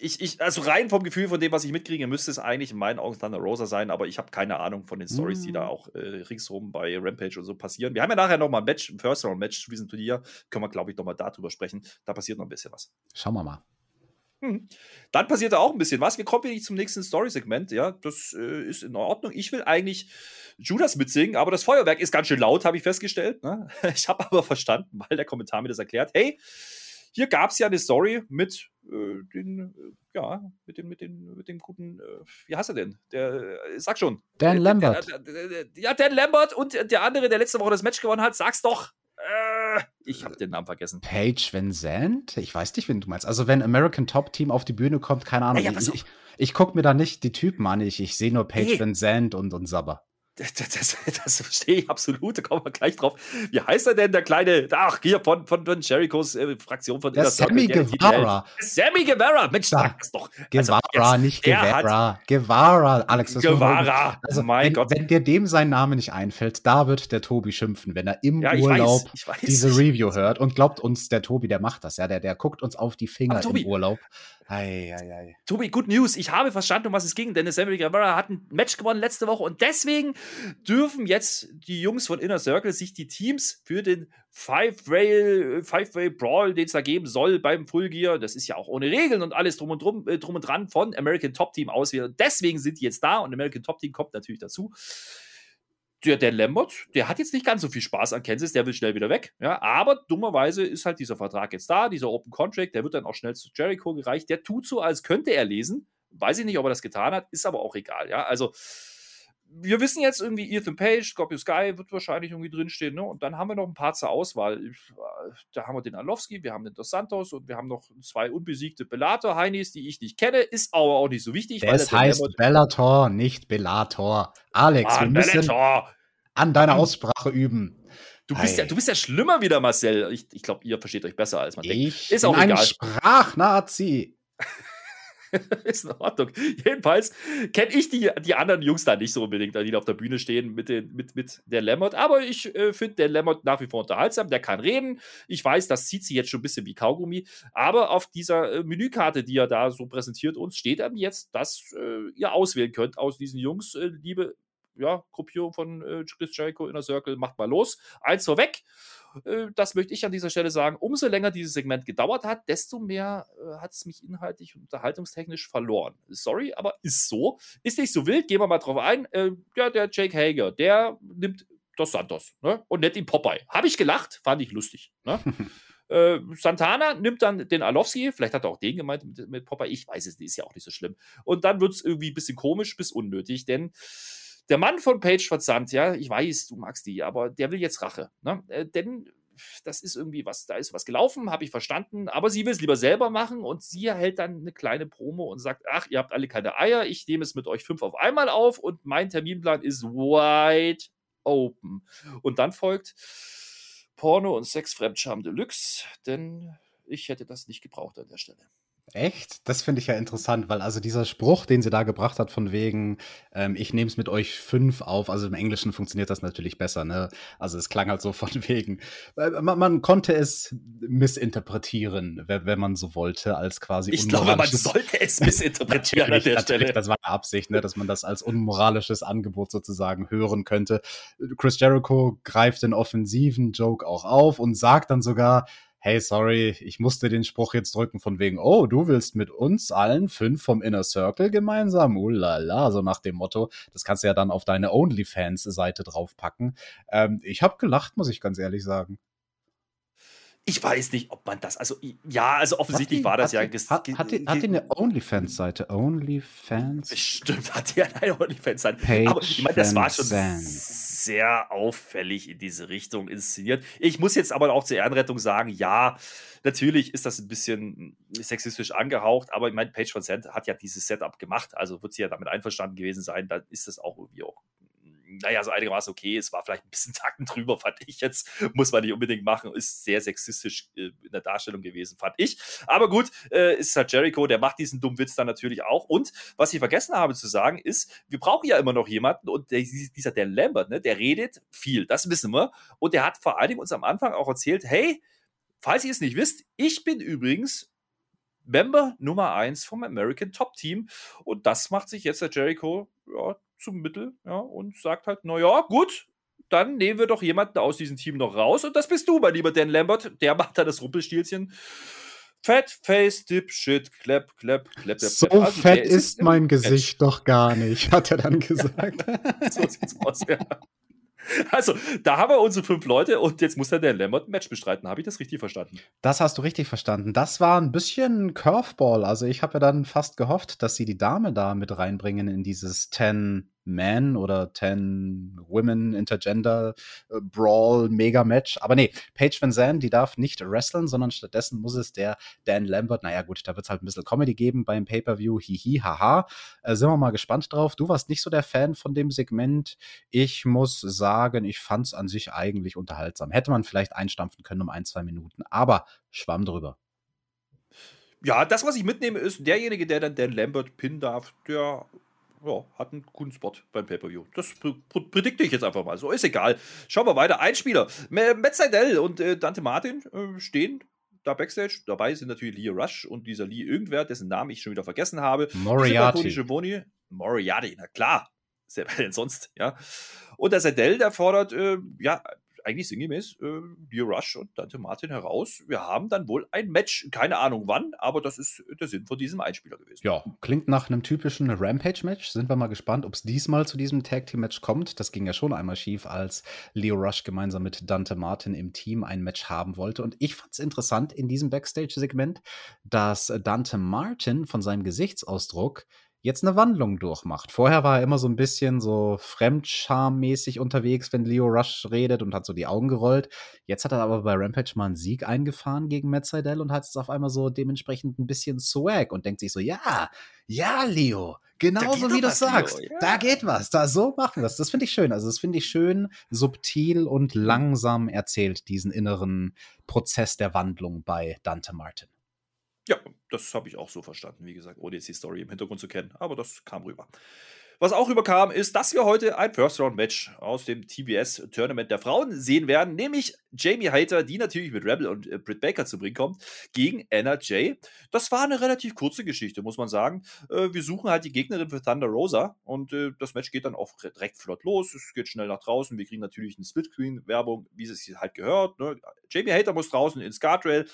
Ich, ich, also rein vom Gefühl von dem, was ich mitkriege, müsste es eigentlich in meinen Augen Thunder Rosa sein, aber ich habe keine Ahnung von den Stories, mm. die da hm. auch äh, ringsherum bei Rampage und so passieren. Wir haben ja nachher nochmal ein Match, ein First-Round-Match zu diesem Turnier. Können wir, glaube ich, nochmal darüber sprechen. Da passiert noch ein bisschen was. Schauen wir mal. Hm. Dann passiert da auch ein bisschen was. Wir kommen nicht zum nächsten Story-Segment. Ja, das äh, ist in Ordnung. Ich will eigentlich Judas mitsingen, aber das Feuerwerk ist ganz schön laut, habe ich festgestellt. Ne? Ich habe aber verstanden, weil der Kommentar mir das erklärt. Hey, hier gab es ja eine Story mit äh, den, äh, ja, mit dem, mit dem, mit dem guten, äh, wie heißt er denn? Der, äh, sag schon. Dan Lambert. Ja, Dan Lambert und der andere, der letzte Woche das Match gewonnen hat, sag's doch. Äh, ich habe den Namen vergessen. Paige Van Zandt? Ich weiß nicht, wen du meinst. Also, wenn American Top Team auf die Bühne kommt, keine Ahnung. Ja, ja, ich, ich, ich gucke mir da nicht die Typen an. Ich, ich sehe nur Paige hey. Van Zandt und, und Sabber. Das, das, das, verstehe ich absolut, da kommen wir gleich drauf. Wie heißt er denn, der kleine, ach, hier von, von, von Jerichos äh, Fraktion von der Sammy Guevara. Sammy Guevara, Mensch, sag es doch. Also, Guevara, also, nicht Guevara. Guevara, Alex. Das Guevara, also, mein wenn, Gott. Wenn dir dem sein Name nicht einfällt, da wird der Tobi schimpfen, wenn er im ja, Urlaub weiß, weiß, diese Review hört. Und glaubt uns, der Tobi, der macht das, ja, der, der guckt uns auf die Finger im Urlaub. Ei, ei, ei. Tobi, good news. Ich habe verstanden, um was es ging, denn Sammy Guevara hat ein Match gewonnen letzte Woche und deswegen dürfen jetzt die Jungs von Inner Circle sich die Teams für den Five-Way Five Brawl, den es da geben soll beim Full Gear, das ist ja auch ohne Regeln und alles drum und, drum, äh, drum und dran von American Top Team auswählen. Deswegen sind die jetzt da und American Top Team kommt natürlich dazu der Dan Lambert, der hat jetzt nicht ganz so viel Spaß an Kansas, der will schnell wieder weg. Ja, aber dummerweise ist halt dieser Vertrag jetzt da, dieser Open Contract, der wird dann auch schnell zu Jericho gereicht. Der tut so, als könnte er lesen. Weiß ich nicht, ob er das getan hat, ist aber auch egal. Ja, also wir wissen jetzt irgendwie, Ethan Page, Scorpio Sky wird wahrscheinlich irgendwie drinstehen. Ne? Und dann haben wir noch ein paar zur Auswahl. Äh, da haben wir den Alowski, wir haben den Dos Santos und wir haben noch zwei unbesiegte Bellator-Heinis, die ich nicht kenne. Ist aber auch nicht so wichtig. Es heißt Bellator, nicht Bellator. Alex, Mann, wir müssen Bellator. an deiner Aussprache üben. Du bist, ja, du bist ja schlimmer wieder, Marcel. Ich, ich glaube, ihr versteht euch besser, als man ich denkt. Ist auch ein. Sprachnazi. ist in Ordnung. Jedenfalls kenne ich die, die anderen Jungs da nicht so unbedingt, die da auf der Bühne stehen mit, den, mit, mit der Lammert. Aber ich äh, finde der Lammert nach wie vor unterhaltsam. Der kann reden. Ich weiß, das zieht sich jetzt schon ein bisschen wie Kaugummi. Aber auf dieser äh, Menükarte, die er da so präsentiert uns, steht dann jetzt, dass äh, ihr auswählen könnt aus diesen Jungs, äh, liebe ja, Gruppierung von äh, Chris Jericho Inner Circle, macht mal los. Eins vorweg. Äh, das möchte ich an dieser Stelle sagen. Umso länger dieses Segment gedauert hat, desto mehr äh, hat es mich inhaltlich und unterhaltungstechnisch verloren. Sorry, aber ist so. Ist nicht so wild, gehen wir mal drauf ein. Äh, ja, der Jake Hager, der nimmt Dos Santos ne? und nennt ihn Popeye. Habe ich gelacht, fand ich lustig. Ne? äh, Santana nimmt dann den Alowski, vielleicht hat er auch den gemeint mit, mit Popeye, ich weiß es nicht, ist ja auch nicht so schlimm. Und dann wird es irgendwie ein bisschen komisch bis unnötig, denn der Mann von Page Verzandt, ja, ich weiß, du magst die, aber der will jetzt Rache. Ne? Äh, denn das ist irgendwie was, da ist was gelaufen, habe ich verstanden, aber sie will es lieber selber machen und sie hält dann eine kleine Promo und sagt, ach, ihr habt alle keine Eier, ich nehme es mit euch fünf auf einmal auf und mein Terminplan ist wide open. Und dann folgt Porno und Sex Fremdscham Deluxe, denn ich hätte das nicht gebraucht an der Stelle. Echt? Das finde ich ja interessant, weil also dieser Spruch, den sie da gebracht hat, von wegen, ähm, ich nehme es mit euch fünf auf, also im Englischen funktioniert das natürlich besser, ne? Also es klang halt so von wegen, äh, man, man konnte es missinterpretieren, wenn, wenn, man so wollte, als quasi Ich glaube, man sollte es missinterpretieren an der Stelle. Das war eine Absicht, ne? dass man das als unmoralisches Angebot sozusagen hören könnte. Chris Jericho greift den offensiven Joke auch auf und sagt dann sogar, hey, sorry, ich musste den Spruch jetzt drücken von wegen, oh, du willst mit uns allen fünf vom Inner Circle gemeinsam, ulala, so nach dem Motto. Das kannst du ja dann auf deine OnlyFans-Seite draufpacken. Ähm, ich habe gelacht, muss ich ganz ehrlich sagen. Ich weiß nicht, ob man das, also ja, also offensichtlich die, war das ja. Die, hat, hat, die, hat die eine OnlyFans-Seite? OnlyFans? Bestimmt hat die eine OnlyFans-Seite. Aber ich meine, das war schon sehr auffällig in diese Richtung inszeniert. Ich muss jetzt aber auch zur Ehrenrettung sagen, ja, natürlich ist das ein bisschen sexistisch angehaucht, aber ich meine, Page von Sand hat ja dieses Setup gemacht, also wird sie ja damit einverstanden gewesen sein, dann ist das auch irgendwie auch naja, so einigermaßen okay. Es war vielleicht ein bisschen Tacken drüber, fand ich jetzt. Muss man nicht unbedingt machen. Ist sehr sexistisch äh, in der Darstellung gewesen, fand ich. Aber gut, äh, ist halt Jericho, der macht diesen dummen Witz dann natürlich auch. Und was ich vergessen habe zu sagen, ist, wir brauchen ja immer noch jemanden und der, dieser, der Lambert, ne, der redet viel, das wissen wir. Und der hat vor allen Dingen uns am Anfang auch erzählt, hey, falls ihr es nicht wisst, ich bin übrigens Member Nummer 1 vom American Top Team. Und das macht sich jetzt der Jericho ja, zum Mittel ja, und sagt halt, naja, gut, dann nehmen wir doch jemanden aus diesem Team noch raus und das bist du, mein lieber Dan Lambert. Der macht da das Rumpelstilzchen. Fat Face Dipshit, clap, clap, clap, clap. So also, fett ist mein Gesicht Match. doch gar nicht, hat er dann gesagt. so sieht's aus, ja. Also, da haben wir unsere fünf Leute und jetzt muss der Lambert ein Match bestreiten. Habe ich das richtig verstanden? Das hast du richtig verstanden. Das war ein bisschen Curveball. Also, ich habe ja dann fast gehofft, dass sie die Dame da mit reinbringen in dieses 10 Men oder 10 Women Intergender äh, Brawl Mega Match. Aber nee, Paige Van Zandt, die darf nicht wresteln, sondern stattdessen muss es der Dan Lambert, naja gut, da wird es halt ein bisschen Comedy geben beim Pay-Per-View, hihi, haha. Äh, sind wir mal gespannt drauf. Du warst nicht so der Fan von dem Segment. Ich muss sagen, ich fand es an sich eigentlich unterhaltsam. Hätte man vielleicht einstampfen können um ein, zwei Minuten, aber schwamm drüber. Ja, das, was ich mitnehme, ist, derjenige, der dann Dan Lambert pinnen darf, der ja, hat einen guten Spot beim Pay-Per-View. Das predikte ich jetzt einfach mal. So, ist egal. Schauen wir weiter. Einspieler. Matt Seidel und äh, Dante Martin äh, stehen da Backstage. Dabei sind natürlich Lee Rush und dieser Lee irgendwer, dessen Namen ich schon wieder vergessen habe. Moriarty. Moriarty, na klar. Wer denn sonst, ja. Und der Seidel, der fordert, äh, ja, eigentlich sinngemäß äh, Leo Rush und Dante Martin heraus. Wir haben dann wohl ein Match. Keine Ahnung wann, aber das ist der Sinn von diesem Einspieler gewesen. Ja, klingt nach einem typischen Rampage-Match. Sind wir mal gespannt, ob es diesmal zu diesem Tag-Team-Match kommt. Das ging ja schon einmal schief, als Leo Rush gemeinsam mit Dante Martin im Team ein Match haben wollte. Und ich fand es interessant in diesem Backstage-Segment, dass Dante Martin von seinem Gesichtsausdruck jetzt eine Wandlung durchmacht. Vorher war er immer so ein bisschen so fremdschammäßig unterwegs, wenn Leo Rush redet und hat so die Augen gerollt. Jetzt hat er aber bei Rampage mal einen Sieg eingefahren gegen Matt Seidel und hat jetzt auf einmal so dementsprechend ein bisschen Swag und denkt sich so, ja, ja, Leo, genauso wie du sagst. Leo, ja. Da geht was, da so machen wir es. Das finde ich schön. Also das finde ich schön, subtil und langsam erzählt, diesen inneren Prozess der Wandlung bei Dante Martin. Das habe ich auch so verstanden, wie gesagt, ohne jetzt die Story im Hintergrund zu kennen. Aber das kam rüber. Was auch rüberkam, ist, dass wir heute ein First-Round-Match aus dem TBS-Tournament der Frauen sehen werden, nämlich Jamie Hayter, die natürlich mit Rebel und äh, Britt Baker zu bringen kommt, gegen Anna Jay. Das war eine relativ kurze Geschichte, muss man sagen. Äh, wir suchen halt die Gegnerin für Thunder Rosa und äh, das Match geht dann auch direkt flott los. Es geht schnell nach draußen. Wir kriegen natürlich eine Split-Screen-Werbung, wie es sich halt gehört. Ne? Jamie Hayter muss draußen ins Guardrail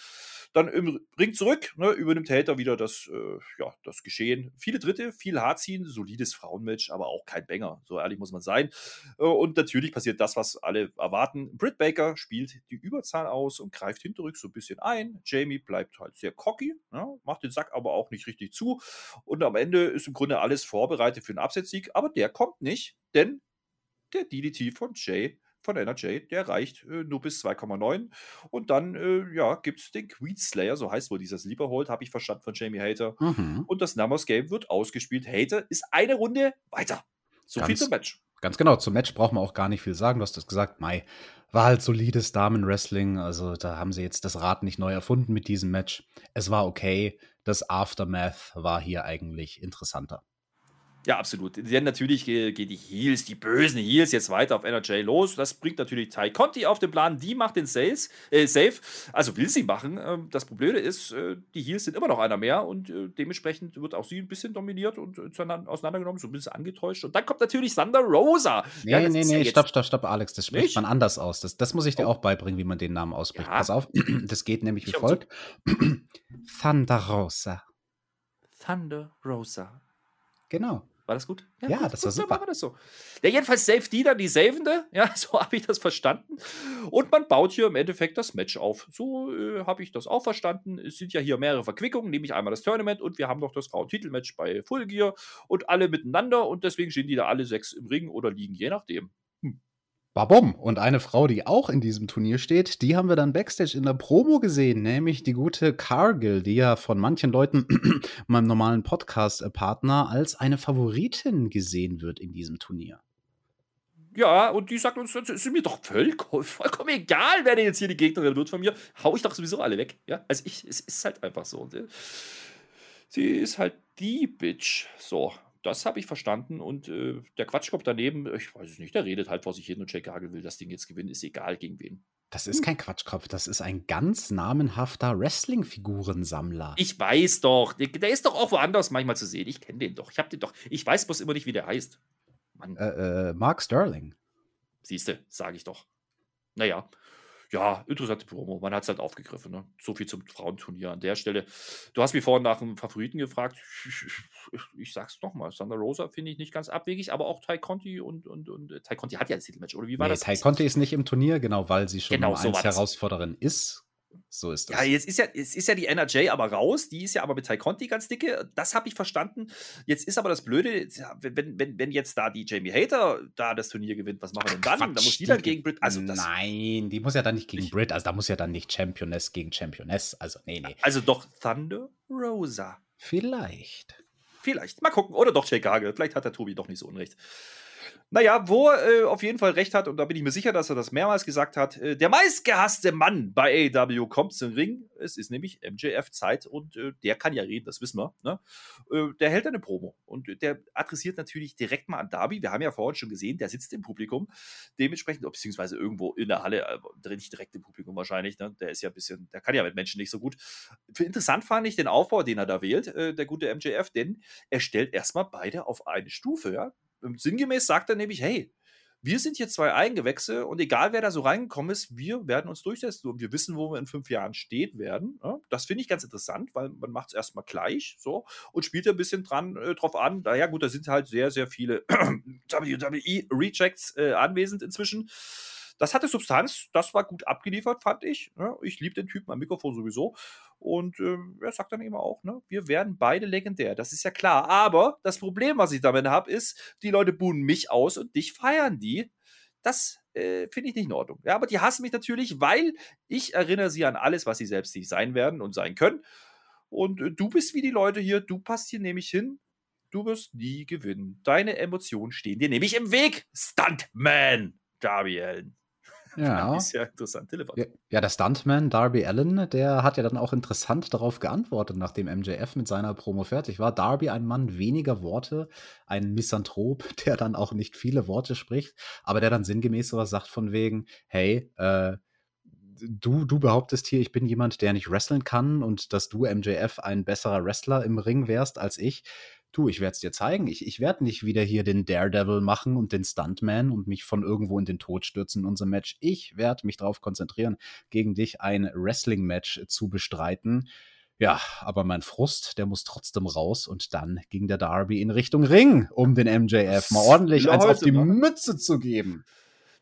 dann im Ring zurück, ne, übernimmt Hater wieder das, äh, ja, das Geschehen. Viele Dritte, viel Haarziehen, solides Frauenmatch, aber auch kein Banger, so ehrlich muss man sein. Äh, und natürlich passiert das, was alle erwarten. Britt Baker spielt die Überzahl aus und greift hinterrück so ein bisschen ein. Jamie bleibt halt sehr cocky, ja, ne, macht den Sack aber auch nicht richtig zu. Und am Ende ist im Grunde alles vorbereitet für einen Absetzsieg, aber der kommt nicht, denn der DDT von Jay von NRJ, der reicht äh, nur bis 2,9. Und dann, äh, ja, gibt es den Queen Slayer, so heißt wohl dieser Sleeperhold, habe ich verstanden von Jamie Hater. Mhm. Und das Numbers Game wird ausgespielt. Hater ist eine Runde weiter. So ganz, viel zum Match. Ganz genau, zum Match braucht man auch gar nicht viel sagen. Du hast das gesagt, Mai. War halt solides Damen-Wrestling. Also da haben sie jetzt das Rad nicht neu erfunden mit diesem Match. Es war okay. Das Aftermath war hier eigentlich interessanter. Ja, absolut. Denn natürlich gehen die Heels, die bösen Heels, jetzt weiter auf NRJ los. Das bringt natürlich Ty Conti auf den Plan. Die macht den Sales, äh, Safe. Also will sie machen. Ähm, das Problem ist, äh, die Heels sind immer noch einer mehr und äh, dementsprechend wird auch sie ein bisschen dominiert und äh, auseinandergenommen, so ein bisschen angetäuscht. Und dann kommt natürlich Thunder Rosa. Nee, ja, nee, nee, ja stopp, stopp, stopp, Alex. Das spricht nicht? man anders aus. Das, das muss ich dir oh. auch beibringen, wie man den Namen ausspricht. Ja. Pass auf, das geht nämlich wie folgt: Thunder Rosa. Thunder Rosa. Genau. War das gut? Ja, ja gut, das war gut, super. War das so. Ja, jedenfalls safe die dann, die Savende. Ja, so habe ich das verstanden. Und man baut hier im Endeffekt das Match auf. So äh, habe ich das auch verstanden. Es sind ja hier mehrere Verquickungen, nämlich einmal das Tournament und wir haben noch das Frauentitelmatch bei Full Gear und alle miteinander und deswegen stehen die da alle sechs im Ring oder liegen, je nachdem. Babom. Und eine Frau, die auch in diesem Turnier steht, die haben wir dann backstage in der Promo gesehen, nämlich die gute Cargill, die ja von manchen Leuten, meinem normalen Podcast-Partner, als eine Favoritin gesehen wird in diesem Turnier. Ja, und die sagt uns, es ist mir doch vollkommen, vollkommen egal, wer denn jetzt hier die Gegnerin wird von mir. Hau ich doch sowieso alle weg. Ja, also ich, es ist halt einfach so. Sie ist halt die Bitch. So, das habe ich verstanden. Und äh, der Quatschkopf daneben, ich weiß es nicht, der redet halt vor sich hin und Jack Hagel will das Ding jetzt gewinnen, ist egal gegen wen. Das ist kein Quatschkopf, das ist ein ganz namenhafter Wrestling-Figurensammler. Ich weiß doch, der, der, ist doch auch woanders manchmal zu sehen. Ich kenne den doch. Ich habe den doch. Ich weiß bloß immer nicht, wie der heißt. Mann. Äh, äh, Mark Sterling. Siehste, sage ich doch. Naja. Ja, interessante Promo. Man hat es halt aufgegriffen. Ne? So viel zum Frauenturnier an der Stelle. Du hast mich vorhin nach einem Favoriten gefragt. Ich, ich, ich sag's nochmal. Sander Rosa finde ich nicht ganz abwegig, aber auch Tai Conti und, und, und äh, Tai Conti hat ja das Titelmatch, oder wie war nee, das? Tai Conti ist nicht im Turnier, genau, weil sie schon genau, so eins Herausforderin ist. So ist das. Ja, jetzt ist ja, es ist ja die NRJ aber raus, die ist ja aber mit Tai Conti ganz dicke. Das habe ich verstanden. Jetzt ist aber das Blöde, wenn, wenn, wenn jetzt da die Jamie Hater da das Turnier gewinnt, was machen wir denn dann? Quatsch, da muss die dann gegen Brit. Also Nein, die muss ja dann nicht gegen Brit, also da muss ja dann nicht Championess gegen Championess. Also, nee, nee. Also doch Thunder Rosa. Vielleicht. Vielleicht. Mal gucken. Oder doch Jake Hagel. Vielleicht hat der Tobi doch nicht so unrecht. Naja, wo er äh, auf jeden Fall recht hat, und da bin ich mir sicher, dass er das mehrmals gesagt hat, äh, der meistgehasste Mann bei AEW kommt zum Ring. Es ist nämlich MJF-Zeit und äh, der kann ja reden, das wissen wir. Ne? Äh, der hält eine Promo und der adressiert natürlich direkt mal an Darby. Wir haben ja vorhin schon gesehen, der sitzt im Publikum. Dementsprechend, beziehungsweise irgendwo in der Halle, äh, nicht direkt im Publikum wahrscheinlich. Ne? Der ist ja ein bisschen, der kann ja mit Menschen nicht so gut. Für interessant fand ich den Aufbau, den er da wählt, äh, der gute MJF, denn er stellt erstmal beide auf eine Stufe. Ja? Sinngemäß sagt er nämlich, hey, wir sind hier zwei Eigengewächse und egal wer da so reingekommen ist, wir werden uns durchsetzen und wir wissen, wo wir in fünf Jahren stehen werden. Ja, das finde ich ganz interessant, weil man macht es erstmal gleich so und spielt ein bisschen dran äh, drauf an. Naja, gut, da sind halt sehr, sehr viele WWE-Rejects äh, anwesend inzwischen. Das hatte Substanz, das war gut abgeliefert, fand ich. Ja, ich liebe den Typen am Mikrofon sowieso. Und äh, er sagt dann eben auch, ne, wir werden beide legendär. Das ist ja klar. Aber das Problem, was ich damit habe, ist, die Leute buhen mich aus und dich feiern die. Das äh, finde ich nicht in Ordnung. Ja, aber die hassen mich natürlich, weil ich erinnere sie an alles, was sie selbst nicht sein werden und sein können. Und äh, du bist wie die Leute hier, du passt hier nämlich hin. Du wirst nie gewinnen. Deine Emotionen stehen dir nämlich im Weg, Stuntman, Allen. Ja. ist ja interessant. Ja, ja, der Stuntman Darby Allen, der hat ja dann auch interessant darauf geantwortet, nachdem MJF mit seiner Promo fertig war. Darby ein Mann weniger Worte, ein Misanthrop, der dann auch nicht viele Worte spricht, aber der dann sinngemäß sowas sagt von wegen, hey, äh, du, du behauptest hier, ich bin jemand, der nicht wresteln kann und dass du, MJF, ein besserer Wrestler im Ring wärst als ich du, ich werde es dir zeigen. Ich, ich werde nicht wieder hier den Daredevil machen und den Stuntman und mich von irgendwo in den Tod stürzen in unserem Match. Ich werde mich darauf konzentrieren, gegen dich ein Wrestling-Match zu bestreiten. Ja, aber mein Frust, der muss trotzdem raus und dann ging der Darby in Richtung Ring, um den MJF mal ordentlich eins auf die Mütze zu geben.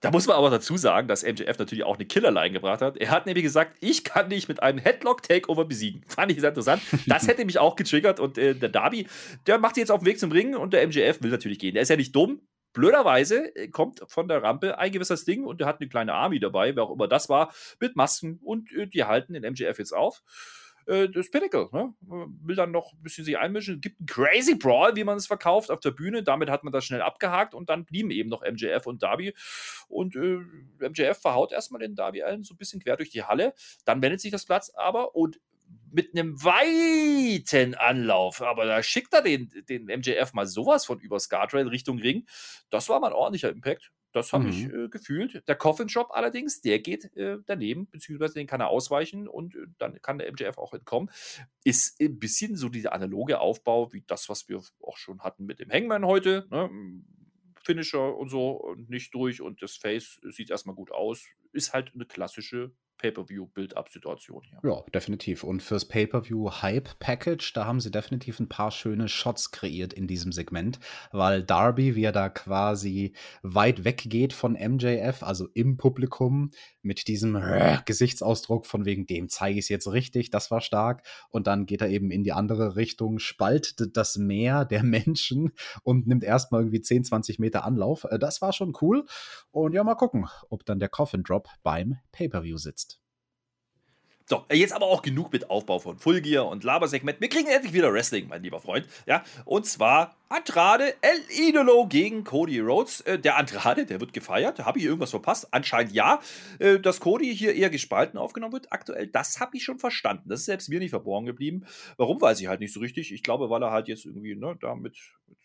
Da muss man aber dazu sagen, dass MJF natürlich auch eine Killerline gebracht hat. Er hat nämlich gesagt, ich kann dich mit einem Headlock-Takeover besiegen. Fand ich sehr interessant. Das hätte mich auch getriggert. Und äh, der Darby, der macht sich jetzt auf den Weg zum Ringen und der MJF will natürlich gehen. Der ist ja nicht dumm. Blöderweise äh, kommt von der Rampe ein gewisses Ding und der hat eine kleine Army dabei, wer auch immer das war, mit Masken und äh, die halten den MJF jetzt auf äh, das Pinnacle. Ne? Will dann noch ein bisschen sich einmischen. Es gibt einen Crazy Brawl, wie man es verkauft auf der Bühne. Damit hat man das schnell abgehakt und dann blieben eben noch MJF und Darby. Und äh, MJF verhaut erstmal den Darby Allen so ein bisschen quer durch die Halle. Dann wendet sich das Platz aber und mit einem weiten Anlauf, aber da schickt er den, den MJF mal sowas von über Scartrail Richtung Ring. Das war mal ein ordentlicher Impact. Das habe mhm. ich äh, gefühlt. Der Coffin Shop allerdings, der geht äh, daneben, beziehungsweise den kann er ausweichen und äh, dann kann der MJF auch entkommen. Ist ein bisschen so dieser analoge Aufbau wie das, was wir auch schon hatten mit dem Hangman heute. Ne? Finisher und so und nicht durch und das Face sieht erstmal gut aus. Ist halt eine klassische Pay-per-view-Build-up-Situation hier. Ja, definitiv. Und fürs Pay-per-view-Hype-Package, da haben sie definitiv ein paar schöne Shots kreiert in diesem Segment, weil Darby, wie er da quasi weit weggeht von MJF, also im Publikum, mit diesem Gesichtsausdruck von wegen dem zeige ich es jetzt richtig, das war stark. Und dann geht er eben in die andere Richtung, spaltet das Meer der Menschen und nimmt erstmal irgendwie 10, 20 Meter Anlauf. Äh, das war schon cool. Und ja, mal gucken, ob dann der Coffin Drop beim Pay-per-view sitzt. So, jetzt aber auch genug mit Aufbau von Full Gear und Labersegment. Wir kriegen endlich wieder Wrestling, mein lieber Freund. Ja, und zwar Andrade El Idolo gegen Cody Rhodes. Äh, der Andrade, der wird gefeiert. Habe ich irgendwas verpasst? Anscheinend ja. Äh, dass Cody hier eher gespalten aufgenommen wird, aktuell, das habe ich schon verstanden. Das ist selbst mir nicht verborgen geblieben. Warum, weiß ich halt nicht so richtig. Ich glaube, weil er halt jetzt irgendwie ne, da mit, mit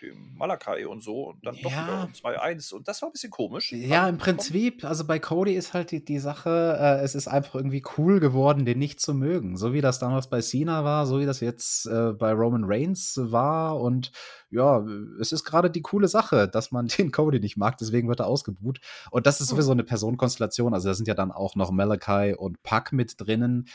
dem Malakai und so und dann doch Ja. wieder 2-1 und das war ein bisschen komisch. Ja, im Prinzip, also bei Cody ist halt die, die Sache, äh, es ist einfach irgendwie cool geworden, den nicht zu mögen. So wie das damals bei Cena war, so wie das jetzt äh, bei Roman Reigns war. Und ja, es ist gerade die coole Sache, dass man den Cody nicht mag, deswegen wird er ausgebuht. Und das ist Hm. sowieso eine Personenkonstellation. Also da sind ja dann auch noch Malachi und Puck mit drinnen.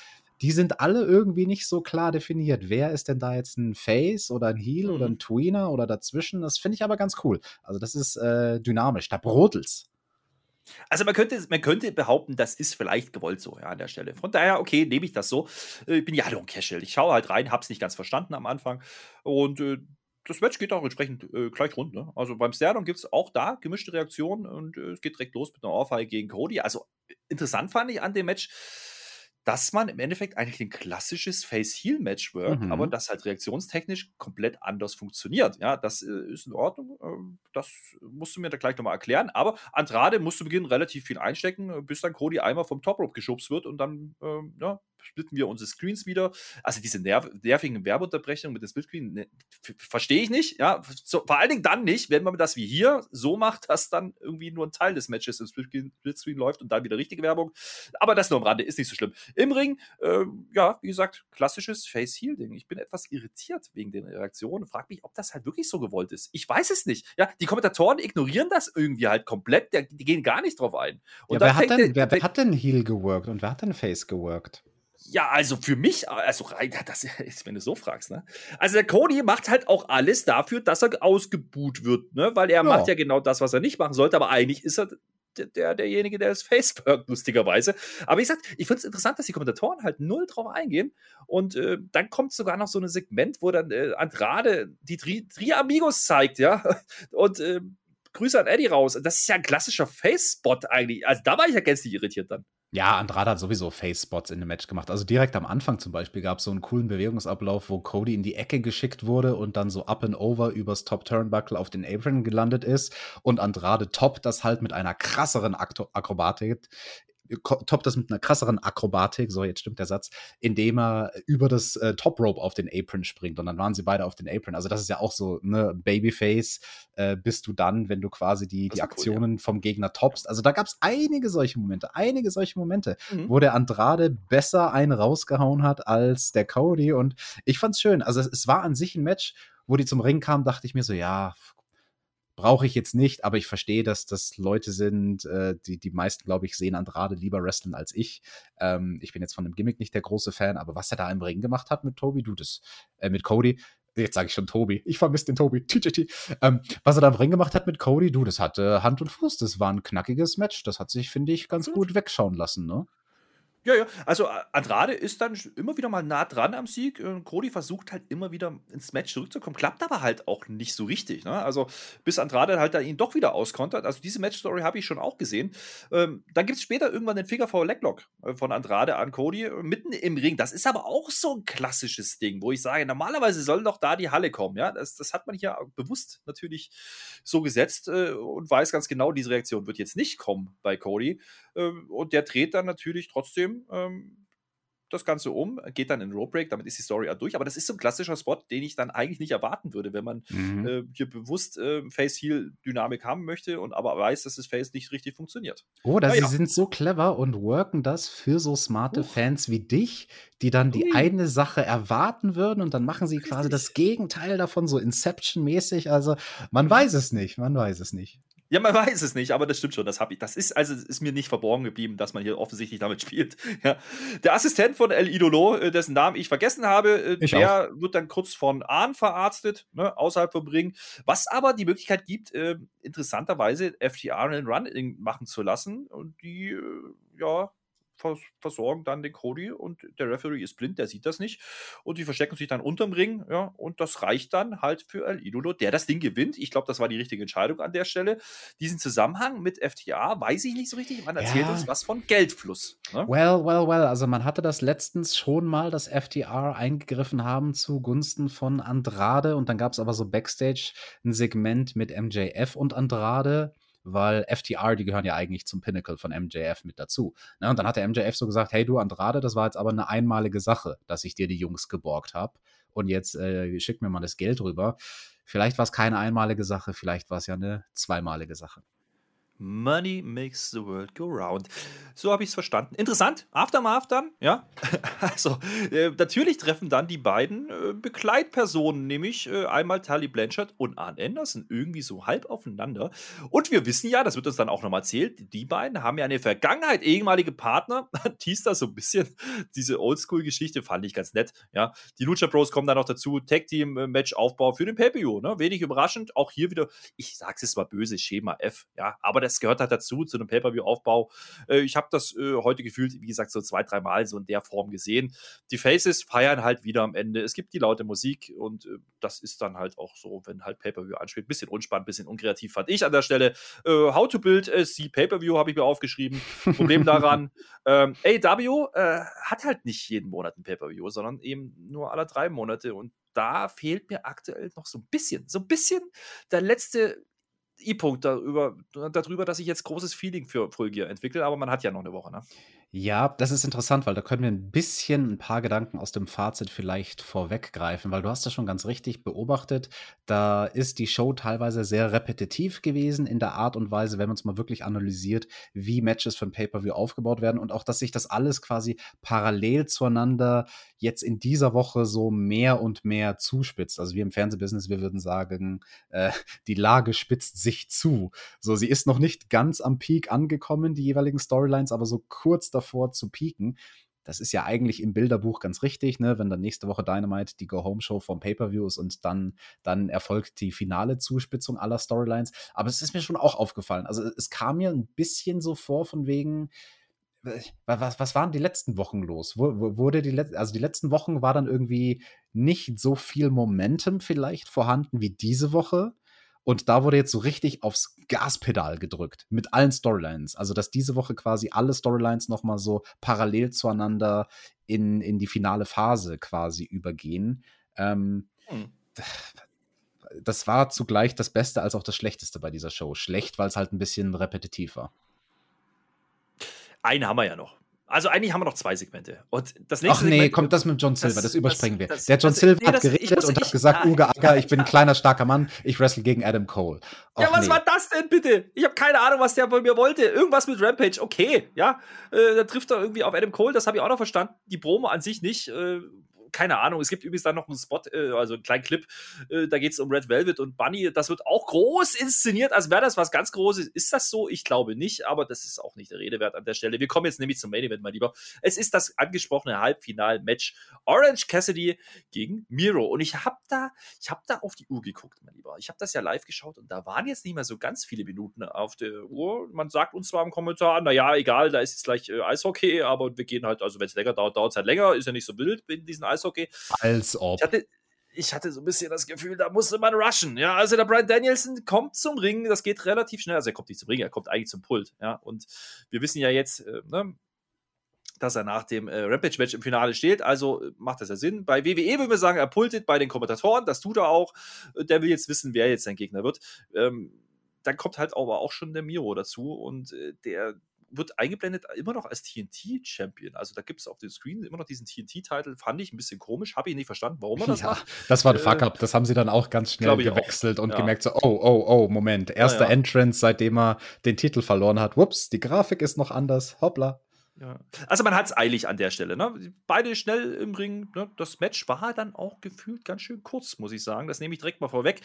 Die sind alle irgendwie nicht so klar definiert. Wer ist denn da jetzt ein Face oder ein Heel oder Mhm. ein Tweener oder dazwischen? Das finde ich aber ganz cool. Also das ist äh, dynamisch. Da brodelt's. Also man könnte, man könnte behaupten, das ist vielleicht gewollt so, ja, an der Stelle. Von daher, okay, nehme ich das so. Äh, Ich bin ja ein Casual. Ich schaue halt rein, hab's nicht ganz verstanden am Anfang. Und äh, das Match geht auch entsprechend äh, gleich rund. Ne? Also beim Stardom gibt es auch da gemischte Reaktionen und äh, es geht direkt los mit einer Ohrfeige gegen Cody. Also äh, interessant fand ich an dem Match, dass man im Endeffekt eigentlich ein klassisches Face-Heel-Match work, Mhm. aber das halt reaktionstechnisch komplett anders funktioniert. Ja, das äh, ist in Ordnung. ähm, das musst du mir da gleich nochmal erklären. Aber Andrade musst du beginnen relativ viel einstecken, bis dann Cody einmal vom Top Rope geschubst wird und dann ähm, ja, splitten wir unsere Screens wieder. Also diese nerv nervigen Werbeunterbrechungen mit dem Splitscreen ne, verstehe ich nicht. Ja, so, vor allen Dingen dann nicht, wenn man das wie hier so macht, dass dann irgendwie nur ein Teil des Matches im Splitscreen, läuft und dann wieder richtige Werbung. Aber das nur am Rande, ist nicht so schlimm. Im Ring, ähm, ja, wie gesagt, klassisches Face-Heel-Ding. Ich bin etwas irritiert wegen den Reaktionen. Frag mich, ob das halt wirklich so gewollt ist. Ich weiß es nicht. Ja, die Kommentatoren ignorieren das irgendwie halt komplett. Der, die gehen gar nicht drauf ein. Und ja, wer, hat denn, der- wer, wer hat denn Heel geworkt und wer hat denn Face geworkt? Ja, also für mich, also rein, das ist, wenn du so fragst, ne? Also der Cody macht halt auch alles dafür, dass er ausgebuht wird, ne? Weil er Ja. macht ja genau das, was er nicht machen sollte, aber eigentlich ist er der, der derjenige, der das Face workt, lustigerweise. Aber ich sag, ich finde es interessant, dass die Kommentatoren halt null drauf eingehen. Und äh, dann kommt sogar noch so ein Segment, wo dann äh, Andrade die Tri, Tri Amigos zeigt, ja. Und äh, Grüße an Eddie raus. Das ist ja ein klassischer Face-Spot eigentlich. Also da war ich ja gänzlich irritiert dann. Ja, Andrade hat sowieso Face-Spots in dem Match gemacht. Also direkt am Anfang zum Beispiel gab es so einen coolen Bewegungsablauf, wo Cody in die Ecke geschickt wurde und dann so up and over übers Top Turnbuckle auf den Apron gelandet ist. Und Andrade toppt das halt mit einer krasseren Akrobatik. Ko- Toppt das mit einer krasseren Akrobatik, so jetzt stimmt der Satz, indem er über das äh, Top Rope auf den Apron springt und dann waren sie beide auf den Apron. Also das ist ja auch so, ne, Babyface äh, bist du dann, wenn du quasi die, Das die war cool, ja. Aktionen vom Gegner toppst. Also da gab es einige solche Momente, einige solche Momente, Mhm. wo der Andrade besser einen rausgehauen hat als der Cody. Und ich fand's schön. Also es, es war an sich ein Match, wo die zum Ring kamen, dachte ich mir so, ja, brauche ich jetzt nicht, aber ich verstehe, dass das Leute sind, äh, die, die meisten, glaube ich, sehen Andrade lieber wrestlen als ich. Ähm, ich bin jetzt von dem Gimmick nicht der große Fan, aber was er da im Ring gemacht hat mit Toby, du das, äh, mit Cody, jetzt sage ich schon Tobi, ich vermisse den Tobi, TJT. Ähm, was er da im Ring gemacht hat mit Cody, du, das hatte Hand und Fuß, das war ein knackiges Match, das hat sich, finde ich, ganz gut wegschauen lassen, ne? Ja, ja. Also Andrade ist dann immer wieder mal nah dran am Sieg. Äh, Cody versucht halt immer wieder ins Match zurückzukommen. Klappt aber halt auch nicht so richtig. Ne? Also bis Andrade halt dann ihn doch wieder auskontert. Also diese Match-Story habe ich schon auch gesehen. Ähm, dann gibt es später irgendwann den Figure Four Leglock äh, von Andrade an Cody äh, mitten im Ring. Das ist aber auch so ein klassisches Ding, wo ich sage, normalerweise soll doch da die Halle kommen. Ja, das, das hat man hier bewusst natürlich so gesetzt äh, und weiß ganz genau, diese Reaktion wird jetzt nicht kommen bei Cody. Ähm, und der dreht dann natürlich trotzdem ähm, das Ganze um, geht dann in Rope Break, damit ist die Story auch durch. Aber das ist so ein klassischer Spot, den ich dann eigentlich nicht erwarten würde, wenn man Mhm. äh, hier bewusst äh, Face-Heel-Dynamik haben möchte und aber weiß, dass das Face nicht richtig funktioniert. Oder Ja, sie ja. sind so clever und worken das für so smarte Huch. Fans wie dich, die dann die Ui. eine Sache erwarten würden und dann machen sie quasi das. Gegenteil davon, so Inception-mäßig. Also man weiß es nicht, man weiß es nicht. Ja, man weiß es nicht, aber das stimmt schon. Das habe ich. Das ist also ist mir nicht verborgen geblieben, dass man hier offensichtlich damit spielt. Ja. Der Assistent von El Idolo, äh, dessen Namen ich vergessen habe, äh, Ich der wird dann kurz von Ahn verarztet, ne, außerhalb vom Ring. Was aber die Möglichkeit gibt, äh, interessanterweise FTR einen Run machen zu lassen und die äh, ja versorgen dann den Cody und der Referee ist blind, der sieht das nicht und die verstecken sich dann unterm Ring, ja, und das reicht dann halt für El Idolo, der das Ding gewinnt. Ich glaube, das war die richtige Entscheidung an der Stelle. Diesen Zusammenhang mit FTA weiß ich nicht so richtig. Man erzählt Ja. uns was von Geldfluss. Ne? Well, well, well. Also man hatte das letztens schon mal, dass FTR eingegriffen haben zugunsten von Andrade und dann gab es aber so Backstage ein Segment mit MJF und Andrade, weil FTR, die gehören ja eigentlich zum Pinnacle von MJF mit dazu. Ne? Und dann hat der MJF so gesagt, hey du Andrade, das war jetzt aber eine einmalige Sache, dass ich dir die Jungs geborgt habe. und jetzt äh, schickt mir mal das Geld rüber. Vielleicht war es keine einmalige Sache, vielleicht war es ja eine zweimalige Sache. Money makes the world go round. So habe ich es verstanden. Interessant. Aftermath dann, ja. Also, äh, natürlich treffen dann die beiden äh, Begleitpersonen, nämlich äh, einmal Tully Blanchard und Arn Anderson, irgendwie so halb aufeinander. Und wir wissen ja, das wird uns dann auch nochmal erzählt, die beiden haben ja eine Vergangenheit, ehemalige Partner. Teast da so ein bisschen diese Oldschool-Geschichte, fand ich ganz nett, ja. Die Lucha Bros kommen dann noch dazu, Tag-Team-Match-Aufbau für den Pay-Per-View, ne? Wenig überraschend. Auch hier wieder, ich sag's jetzt mal böse, Schema F, ja. Aber das gehört halt dazu, zu einem Pay-Per-View-Aufbau. Äh, ich habe das äh, heute gefühlt, wie gesagt, so zwei, drei Mal so in der Form gesehen. Die Faces feiern halt wieder am Ende. Es gibt die laute Musik und äh, das ist dann halt auch so, wenn halt Pay-Per-View anspielt. Bisschen unspannend, bisschen unkreativ fand ich an der Stelle. Äh, How to Build a C Pay-Per-View habe ich mir aufgeschrieben. Problem daran, ähm, AW äh, hat halt nicht jeden Monat ein Pay-Per-View, sondern eben nur alle drei Monate und da fehlt mir aktuell noch so ein bisschen, so ein bisschen der letzte E-Punkt darüber, darüber, dass ich jetzt großes Feeling für Full Gear entwickle, aber man hat ja noch eine Woche, ne? Ja, das ist interessant, weil da können wir ein bisschen ein paar Gedanken aus dem Fazit vielleicht vorweggreifen, weil du hast das schon ganz richtig beobachtet. Da ist die Show teilweise sehr repetitiv gewesen in der Art und Weise, wenn man es mal wirklich analysiert, wie Matches von Pay-Per-View aufgebaut werden und auch, dass sich das alles quasi parallel zueinander jetzt in dieser Woche so mehr und mehr zuspitzt. Also wir im Fernsehbusiness, wir würden sagen, äh, die Lage spitzt sich zu. So, sie ist noch nicht ganz am Peak angekommen, die jeweiligen Storylines, aber so kurz davor davor zu pieken. Das ist ja eigentlich im Bilderbuch ganz richtig, ne? wenn dann nächste Woche Dynamite die Go-Home-Show vom Pay-Per-View ist und dann, dann erfolgt die finale Zuspitzung aller Storylines. Aber es ist mir schon auch aufgefallen. Also es kam mir ein bisschen so vor, von wegen, was, was waren die letzten Wochen los? Wurde die, also die letzten Wochen war dann irgendwie nicht so viel Momentum vielleicht vorhanden wie diese Woche. Und da wurde jetzt so richtig aufs Gaspedal gedrückt mit allen Storylines. Also, dass diese Woche quasi alle Storylines nochmal so parallel zueinander in, in die finale Phase quasi übergehen. Ähm, hm. Das war zugleich das Beste als auch das Schlechteste bei dieser Show. Schlecht, weil es halt ein bisschen repetitiv war. Einen haben wir ja noch. Also eigentlich haben wir noch zwei Segmente. Und das nächste Ach nee, Segment, kommt das mit John Silver, das, das überspringen wir. Das, der John Silver nee, hat geredet muss, und hat gesagt, Uga Acker, ich bin ein kleiner, starker Mann, ich wrestle gegen Adam Cole. Och, ja, was nee. war das denn bitte? Ich habe keine Ahnung, was der von mir wollte. Irgendwas mit Rampage, okay, ja. Äh, da trifft er irgendwie auf Adam Cole, das habe ich auch noch verstanden. Die Promo an sich nicht. Äh, keine Ahnung. Es gibt übrigens dann noch einen Spot, äh, also einen kleinen Clip, äh, da geht es um Red Velvet und Bunny. Das wird auch groß inszeniert, als wäre das was ganz Großes. Ist das so? Ich glaube nicht, aber das ist auch nicht der Rede wert an der Stelle. Wir kommen jetzt nämlich zum Main Event, mein Lieber. Es ist das angesprochene Halbfinal-Match Orange Cassidy gegen Miro. Und ich habe da, ich habe da auf die Uhr geguckt, mein Lieber. Ich habe das ja live geschaut und da waren jetzt nicht mehr so ganz viele Minuten auf der Uhr. Man sagt uns zwar im Kommentar, naja, egal, da ist jetzt gleich äh, Eishockey, aber wir gehen halt, also wenn es länger dauert, dauert es halt länger, ist ja nicht so wild in diesen Eishockey. Eishockey. Als ob. Ich hatte, ich hatte so ein bisschen das Gefühl, da musste man rushen. Ja, also der Brian Danielson kommt zum Ring, das geht relativ schnell. Also er kommt nicht zum Ring, er kommt eigentlich zum Pult. Ja, und wir wissen ja jetzt, äh, ne, dass er nach dem äh, Rampage-Match im Finale steht. Also äh, macht das ja Sinn. Bei WWE würden wir sagen, er pultet bei den Kommentatoren, das tut er auch. Der will jetzt wissen, wer jetzt sein Gegner wird. Ähm, dann kommt halt aber auch schon der Miro dazu und äh, der wird eingeblendet immer noch als TNT-Champion. Also da gibt es auf dem Screen immer noch diesen TNT-Titel. Fand ich ein bisschen komisch, habe ich nicht verstanden, warum er das ja, macht. Das war ein äh, Fuck-up. Das haben sie dann auch ganz schnell gewechselt auch. und ja. gemerkt, so, oh, oh, oh, Moment. Erster ja, Entrance, seitdem er den Titel verloren hat. Whoops, die Grafik ist noch anders. Hoppla. Ja. Also man hat es eilig an der Stelle. Ne? Beide schnell im Ring. Ne? Das Match war dann auch gefühlt ganz schön kurz, muss ich sagen. Das nehme ich direkt mal vorweg.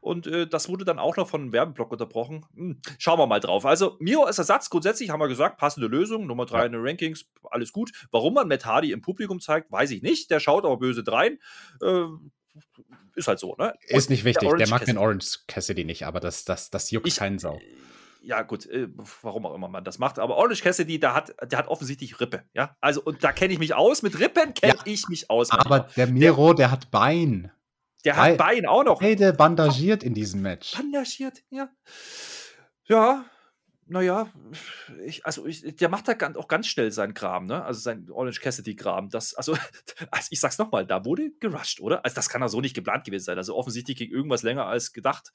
Und äh, das wurde dann auch noch von einem Werbeblock unterbrochen. Hm, schauen wir mal drauf. Also Miro als Ersatz, grundsätzlich haben wir gesagt, passende Lösung. Nummer drei ja. in den Rankings, alles gut. Warum man Matt Hardy im Publikum zeigt, weiß ich nicht. Der schaut aber böse drein. Äh, ist halt so, ne? Ist nicht wichtig. Der, der mag den Orange Cassidy nicht, aber das, das, das juckt ich, keinen Sau ja gut, äh, warum auch immer man das macht, aber Orange Cassidy, der hat, der hat offensichtlich Rippe, ja. Also, und da kenne ich mich aus, mit Rippen kenne ja, ich mich aus. Aber der Miro, der, der, hat Bein. Der hat Bein auch noch. Beide bandagiert in diesem Match. Bandagiert, ja. Ja, naja, ich, also ich, der macht da auch ganz schnell seinen Kram, ne? Also sein Orange Cassidy-Kram. Das, also, also, ich sag's nochmal, da wurde gerusht, oder? Also das kann doch so nicht geplant gewesen sein. Also offensichtlich ging irgendwas länger als gedacht.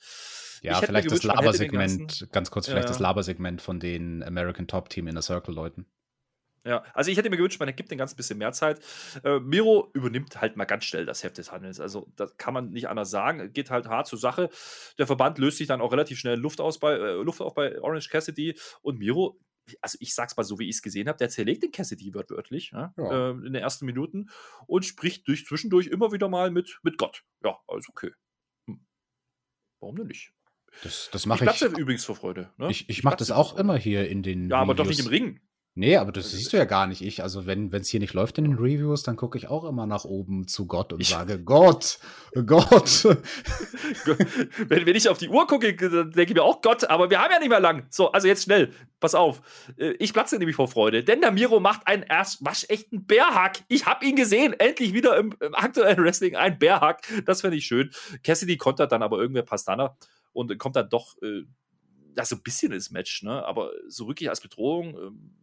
Ja, vielleicht gewünscht, das Labersegment, ganz kurz, vielleicht ja. das Labersegment von den American Top Team Inner Circle Leuten. Ja, also ich hätte mir gewünscht, man gibt den ganz bisschen mehr Zeit. Äh, Miro übernimmt halt mal ganz schnell das Heft des Handelns. Also, das kann man nicht anders sagen. Geht halt hart zur Sache. Der Verband löst sich dann auch relativ schnell Luft aus bei äh, Luft auf bei Orange Cassidy und Miro. Also ich sag's mal so, wie ich es gesehen habe, der zerlegt den Cassidy wörtlich ja, ja. Äh, in den ersten Minuten und spricht durch zwischendurch immer wieder mal mit, mit Gott. Ja, also okay. Hm. Warum denn nicht? Das, das mache ich. Ich übrigens vor Freude. Ne? Ich, ich, ich mache das auch immer hier in den. Ja, Videos. aber doch nicht im Ring. Nee, aber das siehst du ja gar nicht. Ich, also wenn es hier nicht läuft in den Reviews, dann gucke ich auch immer nach oben zu Gott und sage, Gott, Gott. wenn, wenn ich auf die Uhr gucke, dann denke ich mir auch Gott, aber wir haben ja nicht mehr lang. So, also jetzt schnell, pass auf. Äh, ich platze nämlich vor Freude, denn der Miro macht einen erst waschechten Bärhack. Ich habe ihn gesehen, endlich wieder im, im aktuellen Wrestling ein Bärhack. Das finde ich schön. Cassidy kontert dann aber irgendwer Pastana und kommt dann doch äh, ja, so ein bisschen ins Match, ne? aber so wirklich als Bedrohung. Ähm,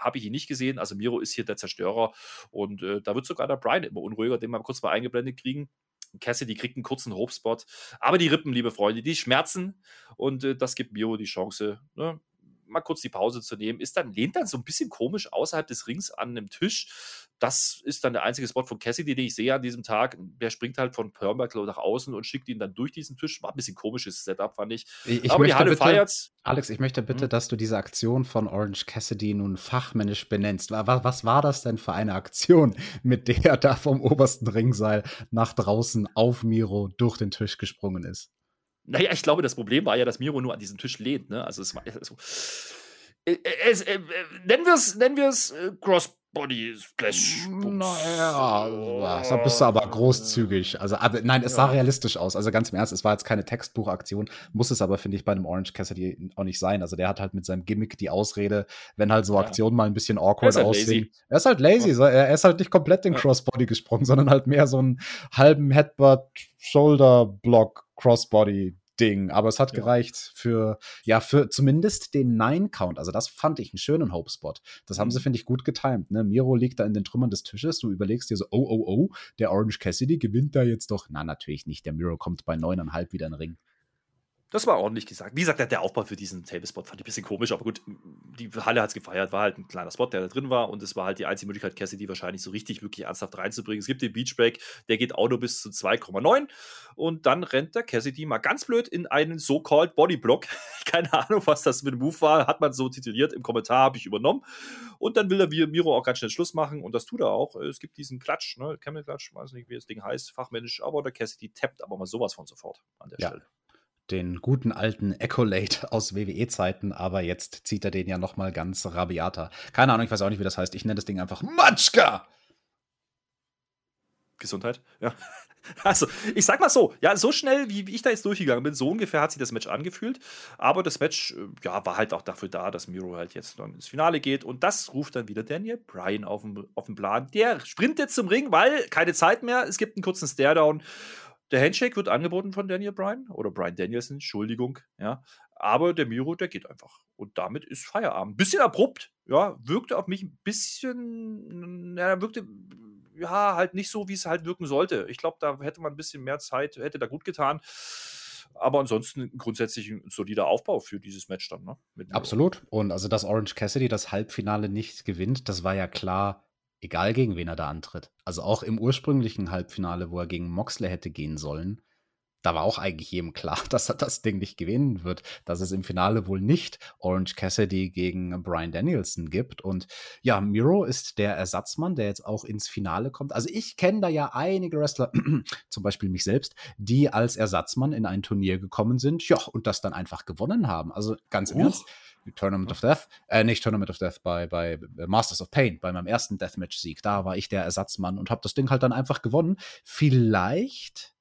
habe ich ihn nicht gesehen. Also Miro ist hier der Zerstörer und äh, da wird sogar der Brian immer unruhiger, den wir kurz mal eingeblendet kriegen. Cassidy kriegt einen kurzen Hope-Spot. Aber die Rippen, liebe Freunde, die schmerzen und äh, das gibt Miro die Chance, ne, mal kurz die Pause zu nehmen. Ist dann, lehnt dann so ein bisschen komisch außerhalb des Rings an einem Tisch das ist dann der einzige Spot von Cassidy, den ich sehe an diesem Tag. Der springt halt von Permacle nach außen und schickt ihn dann durch diesen Tisch. War ein bisschen komisches Setup, fand ich. ich Aber die Halle feiert. Alex, ich möchte bitte, hm? dass du diese Aktion von Orange Cassidy nun fachmännisch benennst. Was, was war das denn für eine Aktion, mit der er da vom obersten Ringseil nach draußen auf Miro durch den Tisch gesprungen ist? Naja, ich glaube, das Problem war ja, dass Miro nur an diesem Tisch lehnt. Ne? Also, es war. Also, äh, äh, äh, äh, nennen wir es nennen äh, Cross Body Splash. Naja, da bist du aber großzügig. Also, aber, nein, es sah ja. realistisch aus. Also ganz im Ernst, es war jetzt keine Textbuchaktion. Muss es aber, finde ich, bei einem Orange Cassidy auch nicht sein. Also der hat halt mit seinem Gimmick die Ausrede, wenn halt so ja. Aktionen mal ein bisschen awkward halt aussehen. Lazy. Er ist halt lazy. Ja. Er ist halt nicht komplett den Crossbody gesprungen, sondern halt mehr so einen halben Headbutt, Shoulder Block Crossbody Ding, aber es hat ja. gereicht für, ja, für zumindest den Nine-Count. Also, das fand ich einen schönen Hope-Spot. Das haben mhm. sie, finde ich, gut getimt. Ne? Miro liegt da in den Trümmern des Tisches. Du überlegst dir so, oh, oh, oh, der Orange Cassidy gewinnt da jetzt doch. Na, natürlich nicht. Der Miro kommt bei neuneinhalb wieder in den Ring. Das war ordentlich gesagt. Wie gesagt, der Aufbau für diesen Tablespot fand ich ein bisschen komisch, aber gut, die Halle hat es gefeiert, war halt ein kleiner Spot, der da drin war und es war halt die einzige Möglichkeit, Cassidy wahrscheinlich so richtig, wirklich ernsthaft reinzubringen. Es gibt den Beachbreak, der geht Auto bis zu 2,9 und dann rennt der Cassidy mal ganz blöd in einen so-called Bodyblock. Keine Ahnung, was das mit dem Move war, hat man so tituliert, im Kommentar habe ich übernommen. Und dann will der Miro auch ganz schnell Schluss machen und das tut er auch. Es gibt diesen Klatsch, ne, Camel Klatsch, weiß nicht, wie das Ding heißt, fachmännisch, aber der Cassidy tappt aber mal sowas von sofort an der ja. Stelle den guten alten Ecolate aus WWE-Zeiten, aber jetzt zieht er den ja noch mal ganz rabiater. Keine Ahnung, ich weiß auch nicht, wie das heißt. Ich nenne das Ding einfach Matschka. Gesundheit, ja. Also, ich sag mal so, ja, so schnell, wie, ich da jetzt durchgegangen bin, so ungefähr hat sich das Match angefühlt. Aber das Match, äh, ja, war halt auch dafür da, dass Miro halt jetzt dann ins Finale geht. Und das ruft dann wieder Daniel Bryan auf den, auf den Plan. Der sprintet zum Ring, weil keine Zeit mehr. Es gibt einen kurzen Stare-Down. Der Handshake wird angeboten von Daniel Bryan oder Bryan Danielson, Entschuldigung, ja. Aber der Miro, der geht einfach. Und damit ist Feierabend. Bisschen abrupt, ja, wirkte auf mich ein bisschen, ja, wirkte, ja, halt nicht so, wie es halt wirken sollte. Ich glaube, da hätte man ein bisschen mehr Zeit, hätte da gut getan. Aber ansonsten grundsätzlich ein solider Aufbau für dieses Match dann, ne? Absolut. Und also, dass Orange Cassidy das Halbfinale nicht gewinnt, das war ja klar egal gegen wen er da antritt. Also auch im ursprünglichen Halbfinale, wo er gegen Moxley hätte gehen sollen, da war auch eigentlich jedem klar, dass er das Ding nicht gewinnen wird, dass es im Finale wohl nicht Orange Cassidy gegen Brian Danielson gibt. Und ja, Miro ist der Ersatzmann, der jetzt auch ins Finale kommt. Also ich kenne da ja einige Wrestler, zum Beispiel mich selbst, die als Ersatzmann in ein Turnier gekommen sind, ja, und das dann einfach gewonnen haben. Also ganz im Ernst. Tournament of Death, äh, nicht Tournament of Death, bei, bei Masters of Pain, bei meinem ersten Deathmatch-Sieg. Da war ich der Ersatzmann und habe das Ding halt dann einfach gewonnen. Vielleicht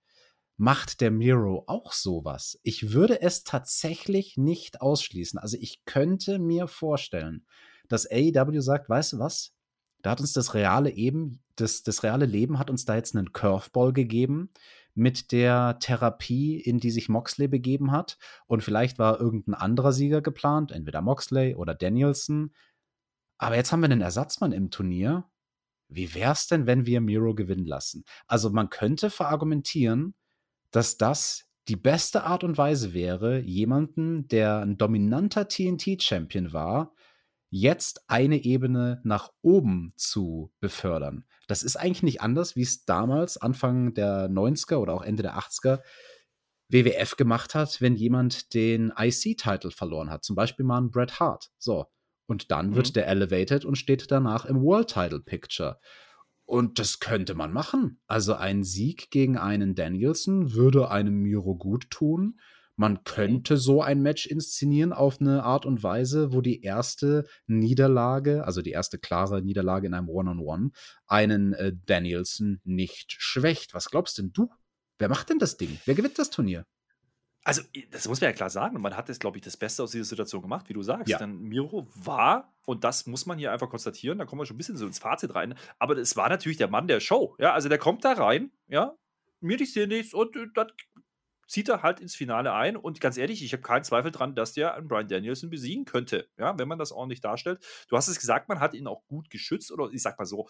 macht der Miro auch sowas. Ich würde es tatsächlich nicht ausschließen. Also ich könnte mir vorstellen, dass AEW sagt, weißt du was? Da hat uns das reale eben, das, das reale Leben hat uns da jetzt einen Curveball gegeben mit der Therapie, in die sich Moxley begeben hat. Und vielleicht war irgendein anderer Sieger geplant, entweder Moxley oder Danielson. Aber jetzt haben wir einen Ersatzmann im Turnier. Wie wäre es denn, wenn wir Miro gewinnen lassen? Also man könnte verargumentieren, dass das die beste Art und Weise wäre, jemanden, der ein dominanter TNT-Champion war, jetzt eine Ebene nach oben zu befördern. Das ist eigentlich nicht anders, wie es damals Anfang der 90er oder auch Ende der 80er WWF gemacht hat, wenn jemand den IC-Title verloren hat. Zum Beispiel mal ein Bret Hart. So. Und dann mhm. wird der elevated und steht danach im World Title Picture. Und das könnte man machen. Also ein Sieg gegen einen Danielson würde einem Miro gut tun. Man könnte so ein Match inszenieren auf eine Art und Weise, wo die erste Niederlage, also die erste klare Niederlage in einem One-on-One, -on -One, einen äh, Danielson nicht schwächt. Was glaubst denn du? Wer macht denn das Ding? Wer gewinnt das Turnier? Also, das muss man ja klar sagen. Man hat jetzt, glaube ich, das Beste aus dieser Situation gemacht, wie du sagst. Ja. Denn Miro war, und das muss man hier einfach konstatieren, da kommen wir schon ein bisschen so ins Fazit rein, aber es war natürlich der Mann der Show. Ja, also der kommt da rein, ja, mir nicht dir nichts und äh, das zieht er halt ins Finale ein. Und ganz ehrlich, ich habe keinen Zweifel dran, dass der einen Brian Danielson besiegen könnte, ja, wenn man das ordentlich darstellt. Du hast es gesagt, man hat ihn auch gut geschützt, oder ich sag mal so,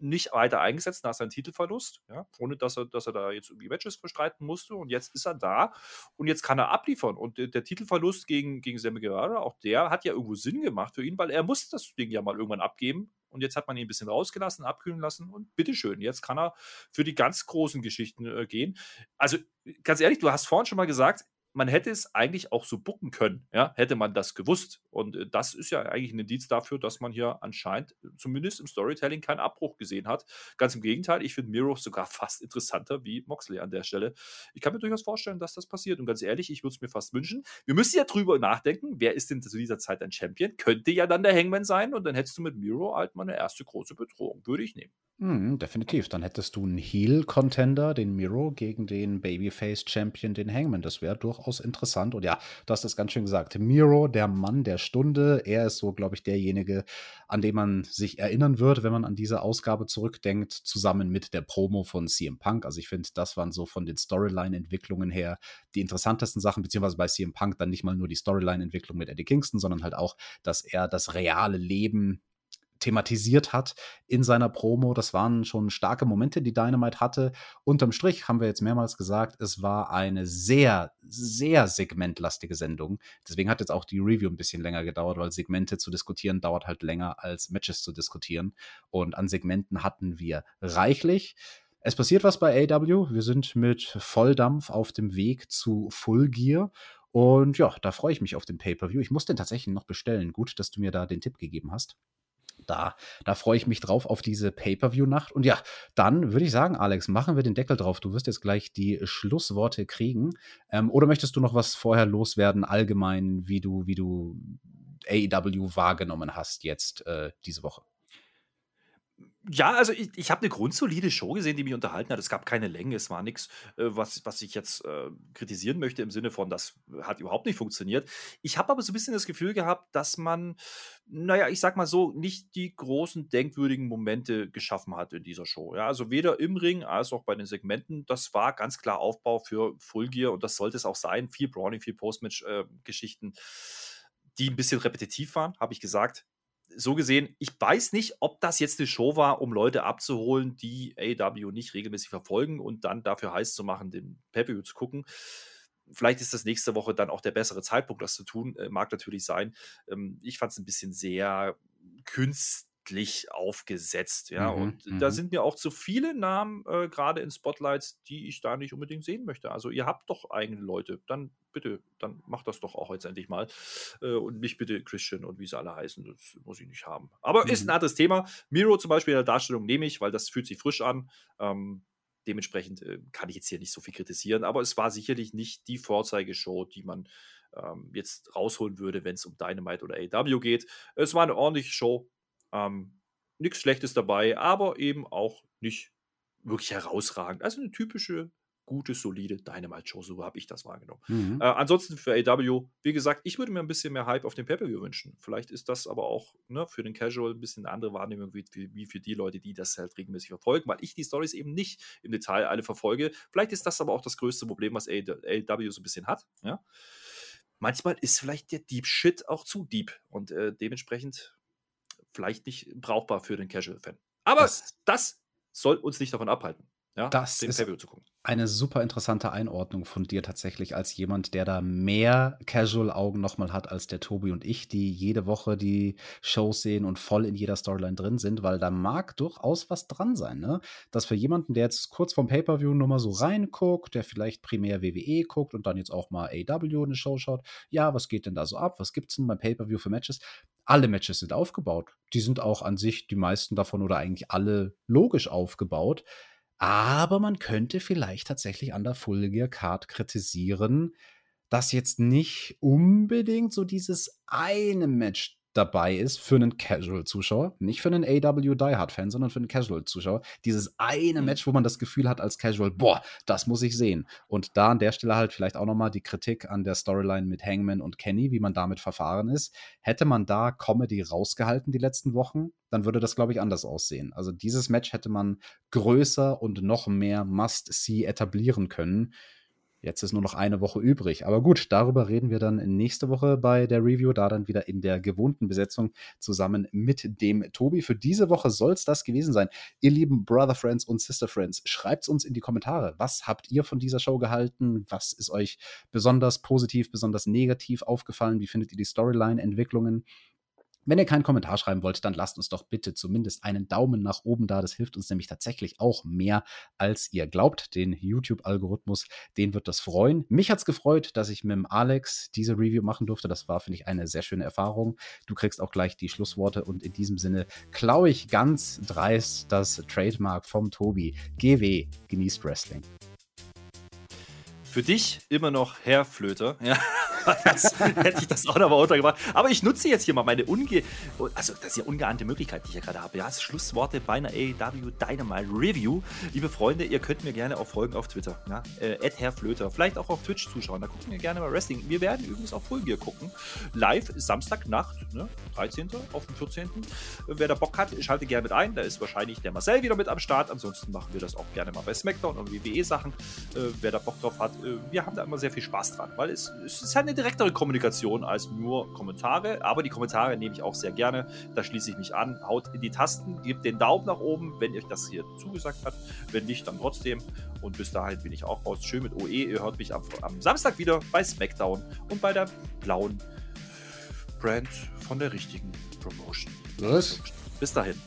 nicht weiter eingesetzt nach seinem Titelverlust, ja, ohne dass er, dass er da jetzt irgendwie Matches bestreiten musste. Und jetzt ist er da und jetzt kann er abliefern. Und der, der Titelverlust gegen, gegen Sammy Guevara, auch der hat ja irgendwo Sinn gemacht für ihn, weil er musste das Ding ja mal irgendwann abgeben. Und jetzt hat man ihn ein bisschen rausgelassen, abkühlen lassen und bitteschön, jetzt kann er für die ganz großen Geschichten äh, gehen. Also ganz ehrlich, du hast vorhin schon mal gesagt, man hätte es eigentlich auch so bucken können, ja, hätte man das gewusst. Und äh, das ist ja eigentlich ein Indiz dafür, dass man hier anscheinend äh, zumindest im Storytelling keinen Abbruch gesehen hat. Ganz im Gegenteil, ich finde Miro sogar fast interessanter wie Moxley an der Stelle. Ich kann mir durchaus vorstellen, dass das passiert. Und ganz ehrlich, ich würde es mir fast wünschen. Wir müssen ja drüber nachdenken, wer ist denn zu dieser Zeit ein Champion? Könnte ja dann der Hangman sein und dann hättest du mit Miro halt mal eine erste große Bedrohung. Würde ich nehmen. Mhm, definitiv. Dann hättest du einen Heel-Contender, den Miro, gegen den Babyface-Champion, den Hangman. Das wäre durchaus interessant. Und ja, du hast es ganz schön gesagt. Miro, der Mann der Stunde. Er ist so, glaube ich, derjenige, an den man sich erinnern wird, wenn man an diese Ausgabe zurückdenkt, zusammen mit der Promo von CM Punk. Also ich finde, das waren so von den Storyline-Entwicklungen her die interessantesten Sachen, beziehungsweise bei CM Punk dann nicht mal nur die Storyline-Entwicklung mit Eddie Kingston, sondern halt auch, dass er das reale Leben thematisiert hat in seiner Promo. Das waren schon starke Momente, die Dynamite hatte. Unterm Strich haben wir jetzt mehrmals gesagt, es war eine sehr, sehr segmentlastige Sendung. Deswegen hat jetzt auch die Review ein bisschen länger gedauert, weil Segmente zu diskutieren dauert halt länger als Matches zu diskutieren. Und an Segmenten hatten wir reichlich. Es passiert was bei AW. Wir sind mit Volldampf auf dem Weg zu Full Gear. Und ja, da freue ich mich auf den Pay-Per-View. Ich muss den tatsächlich noch bestellen. Gut, dass du mir da den Tipp gegeben hast da, da freue ich mich drauf auf diese Pay-Per-View-Nacht. Und ja, dann würde ich sagen, Alex, machen wir den Deckel drauf. Du wirst jetzt gleich die Schlussworte kriegen. Ähm, oder möchtest du noch was vorher loswerden, allgemein, wie du, wie du AEW wahrgenommen hast jetzt äh, diese Woche? Ja, also ich, ich habe eine grundsolide Show gesehen, die mich unterhalten hat. Es gab keine Länge, es war nichts, äh, was, was ich jetzt äh, kritisieren möchte im Sinne von, das hat überhaupt nicht funktioniert. Ich habe aber so ein bisschen das Gefühl gehabt, dass man, naja, ich sag mal so, nicht die großen denkwürdigen Momente geschaffen hat in dieser Show. Ja, also weder im Ring als auch bei den Segmenten. Das war ganz klar Aufbau für Full Gear und das sollte es auch sein. Viel Browning, viel Postmatch-Geschichten. Äh, die ein bisschen repetitiv waren, habe ich gesagt so gesehen, ich weiß nicht, ob das jetzt eine Show war, um Leute abzuholen, die AW nicht regelmäßig verfolgen und dann dafür heiß zu machen, den pay zu gucken. Vielleicht ist das nächste Woche dann auch der bessere Zeitpunkt, das zu tun. Äh, mag natürlich sein. Ähm, ich fand es ein bisschen sehr künstlich künstlich aufgesetzt. Ja, mhm, und da mhm. sind mir auch zu viele Namen äh, gerade in Spotlights, die ich da nicht unbedingt sehen möchte. Also ihr habt doch eigene Leute, dann bitte, dann macht das doch auch jetzt endlich mal. Äh, und nicht bitte Christian und wie sie alle heißen, das muss ich nicht haben. Aber mhm. ist ein mhm. anderes Thema. Miro zum Beispiel in der Darstellung nehme ich, weil das fühlt sich frisch an. Ähm, dementsprechend äh, kann ich jetzt hier nicht so viel kritisieren, aber es war sicherlich nicht die Vorzeigeshow, die man ähm, jetzt rausholen würde, wenn es um Dynamite oder AW geht. Es war eine ordentliche Show, ähm, Nichts Schlechtes dabei, aber eben auch nicht wirklich herausragend. Also eine typische, gute, solide Dynamite-Show, so habe ich das wahrgenommen. Mhm. Äh, ansonsten für AW, wie gesagt, ich würde mir ein bisschen mehr Hype auf dem Pay-Per-View wünschen. Vielleicht ist das aber auch ne, für den Casual ein bisschen eine andere Wahrnehmung wie, wie, für die Leute, die das halt regelmäßig verfolgen, weil ich die Stories eben nicht im Detail alle verfolge. Vielleicht ist das aber auch das größte Problem, was AW so ein bisschen hat. Ja? Manchmal ist vielleicht der Deep Shit auch zu deep und äh, dementsprechend vielleicht nicht brauchbar für den Casual-Fan. Aber das, das, soll uns nicht davon abhalten. Ja, das ist Pay-Per-View zu gucken. eine super interessante Einordnung von dir tatsächlich als jemand, der da mehr Casual-Augen nochmal hat als der Tobi und ich, die jede Woche die Shows sehen und voll in jeder Storyline drin sind, weil da mag durchaus was dran sein, ne? Dass für jemanden, der jetzt kurz vom Pay-Per-View nur mal so reinguckt, der vielleicht primär WWE guckt und dann jetzt auch mal AW eine Show schaut, ja, was geht denn da so ab? Was gibt's denn beim Pay-Per-View für Matches? Alle Matches sind aufgebaut. Die sind auch an sich, die meisten davon oder eigentlich alle logisch aufgebaut. Aber man könnte vielleicht tatsächlich an der Full Gear Card kritisieren, dass jetzt nicht unbedingt so dieses eine Match dabei ist für einen Casual-Zuschauer, nicht für einen AW Die Hard-Fan, sondern für einen Casual-Zuschauer. Dieses eine Mhm. Match, wo man das Gefühl hat als Casual, boah, das muss ich sehen. Und da an der Stelle halt vielleicht auch nochmal die Kritik an der Storyline mit Hangman und Kenny, wie man damit verfahren ist. Hätte man da Comedy rausgehalten die letzten Wochen, dann würde das, glaube ich, anders aussehen. Also dieses Match hätte man größer und noch mehr Must-See etablieren können. Jetzt ist nur noch eine Woche übrig. Aber gut, darüber reden wir dann nächste Woche bei der Review, da dann wieder in der gewohnten Besetzung zusammen mit dem Tobi. Für diese Woche soll es das gewesen sein. Ihr lieben Brother Friends und Sister Friends, schreibt uns in die Kommentare. Was habt ihr von dieser Show gehalten? Was ist euch besonders positiv, besonders negativ aufgefallen? Wie findet ihr die Storyline-Entwicklungen? Wenn ihr keinen Kommentar schreiben wollt, dann lasst uns doch bitte zumindest einen Daumen nach oben da. Das hilft uns nämlich tatsächlich auch mehr, als ihr glaubt. Den YouTube-Algorithmus, den wird das freuen. Mich hat's gefreut, dass ich mit dem Alex diese Review machen durfte. Das war, finde ich, eine sehr schöne Erfahrung. Du kriegst auch gleich die Schlussworte und in diesem Sinne klaue ich ganz dreist das Trademark vom Tobi. GW, genießt Wrestling. Für dich immer noch Herr Flöter. Ja, das, hätte ich das auch noch mal untergebracht. Aber ich nutze jetzt hier mal meine unge also das ist ja ungeahnte Möglichkeit, die ich ja gerade habe. Ja, das Schlussworte bei einer AEW Dynamite Review. Liebe Freunde, ihr könnt mir gerne auch folgen auf Twitter. Ja? Äh, Herr Flöter. Vielleicht auch auf Twitch zuschauen. Da gucken wir gerne mal Wrestling. Wir werden übrigens auch Full Gear gucken. Live Samstagnacht, ne? 13. auf dem 14. Wer da Bock hat, schalte gerne mit ein. Da ist wahrscheinlich der Marcel wieder mit am Start. Ansonsten machen wir das auch gerne mal bei SmackDown und WWE-Sachen. Äh, wer da Bock drauf hat, wir haben da immer sehr viel Spaß dran, weil es, es ist halt eine direktere Kommunikation als nur Kommentare. Aber die Kommentare nehme ich auch sehr gerne. Da schließe ich mich an. Haut in die Tasten, gebt den Daumen nach oben, wenn euch das hier zugesagt hat. Wenn nicht, dann trotzdem. Und bis dahin bin ich auch raus. Schön mit OE. Ihr hört mich am, am Samstag wieder bei SmackDown und bei der blauen Brand von der richtigen Promotion. Was? Bis dahin.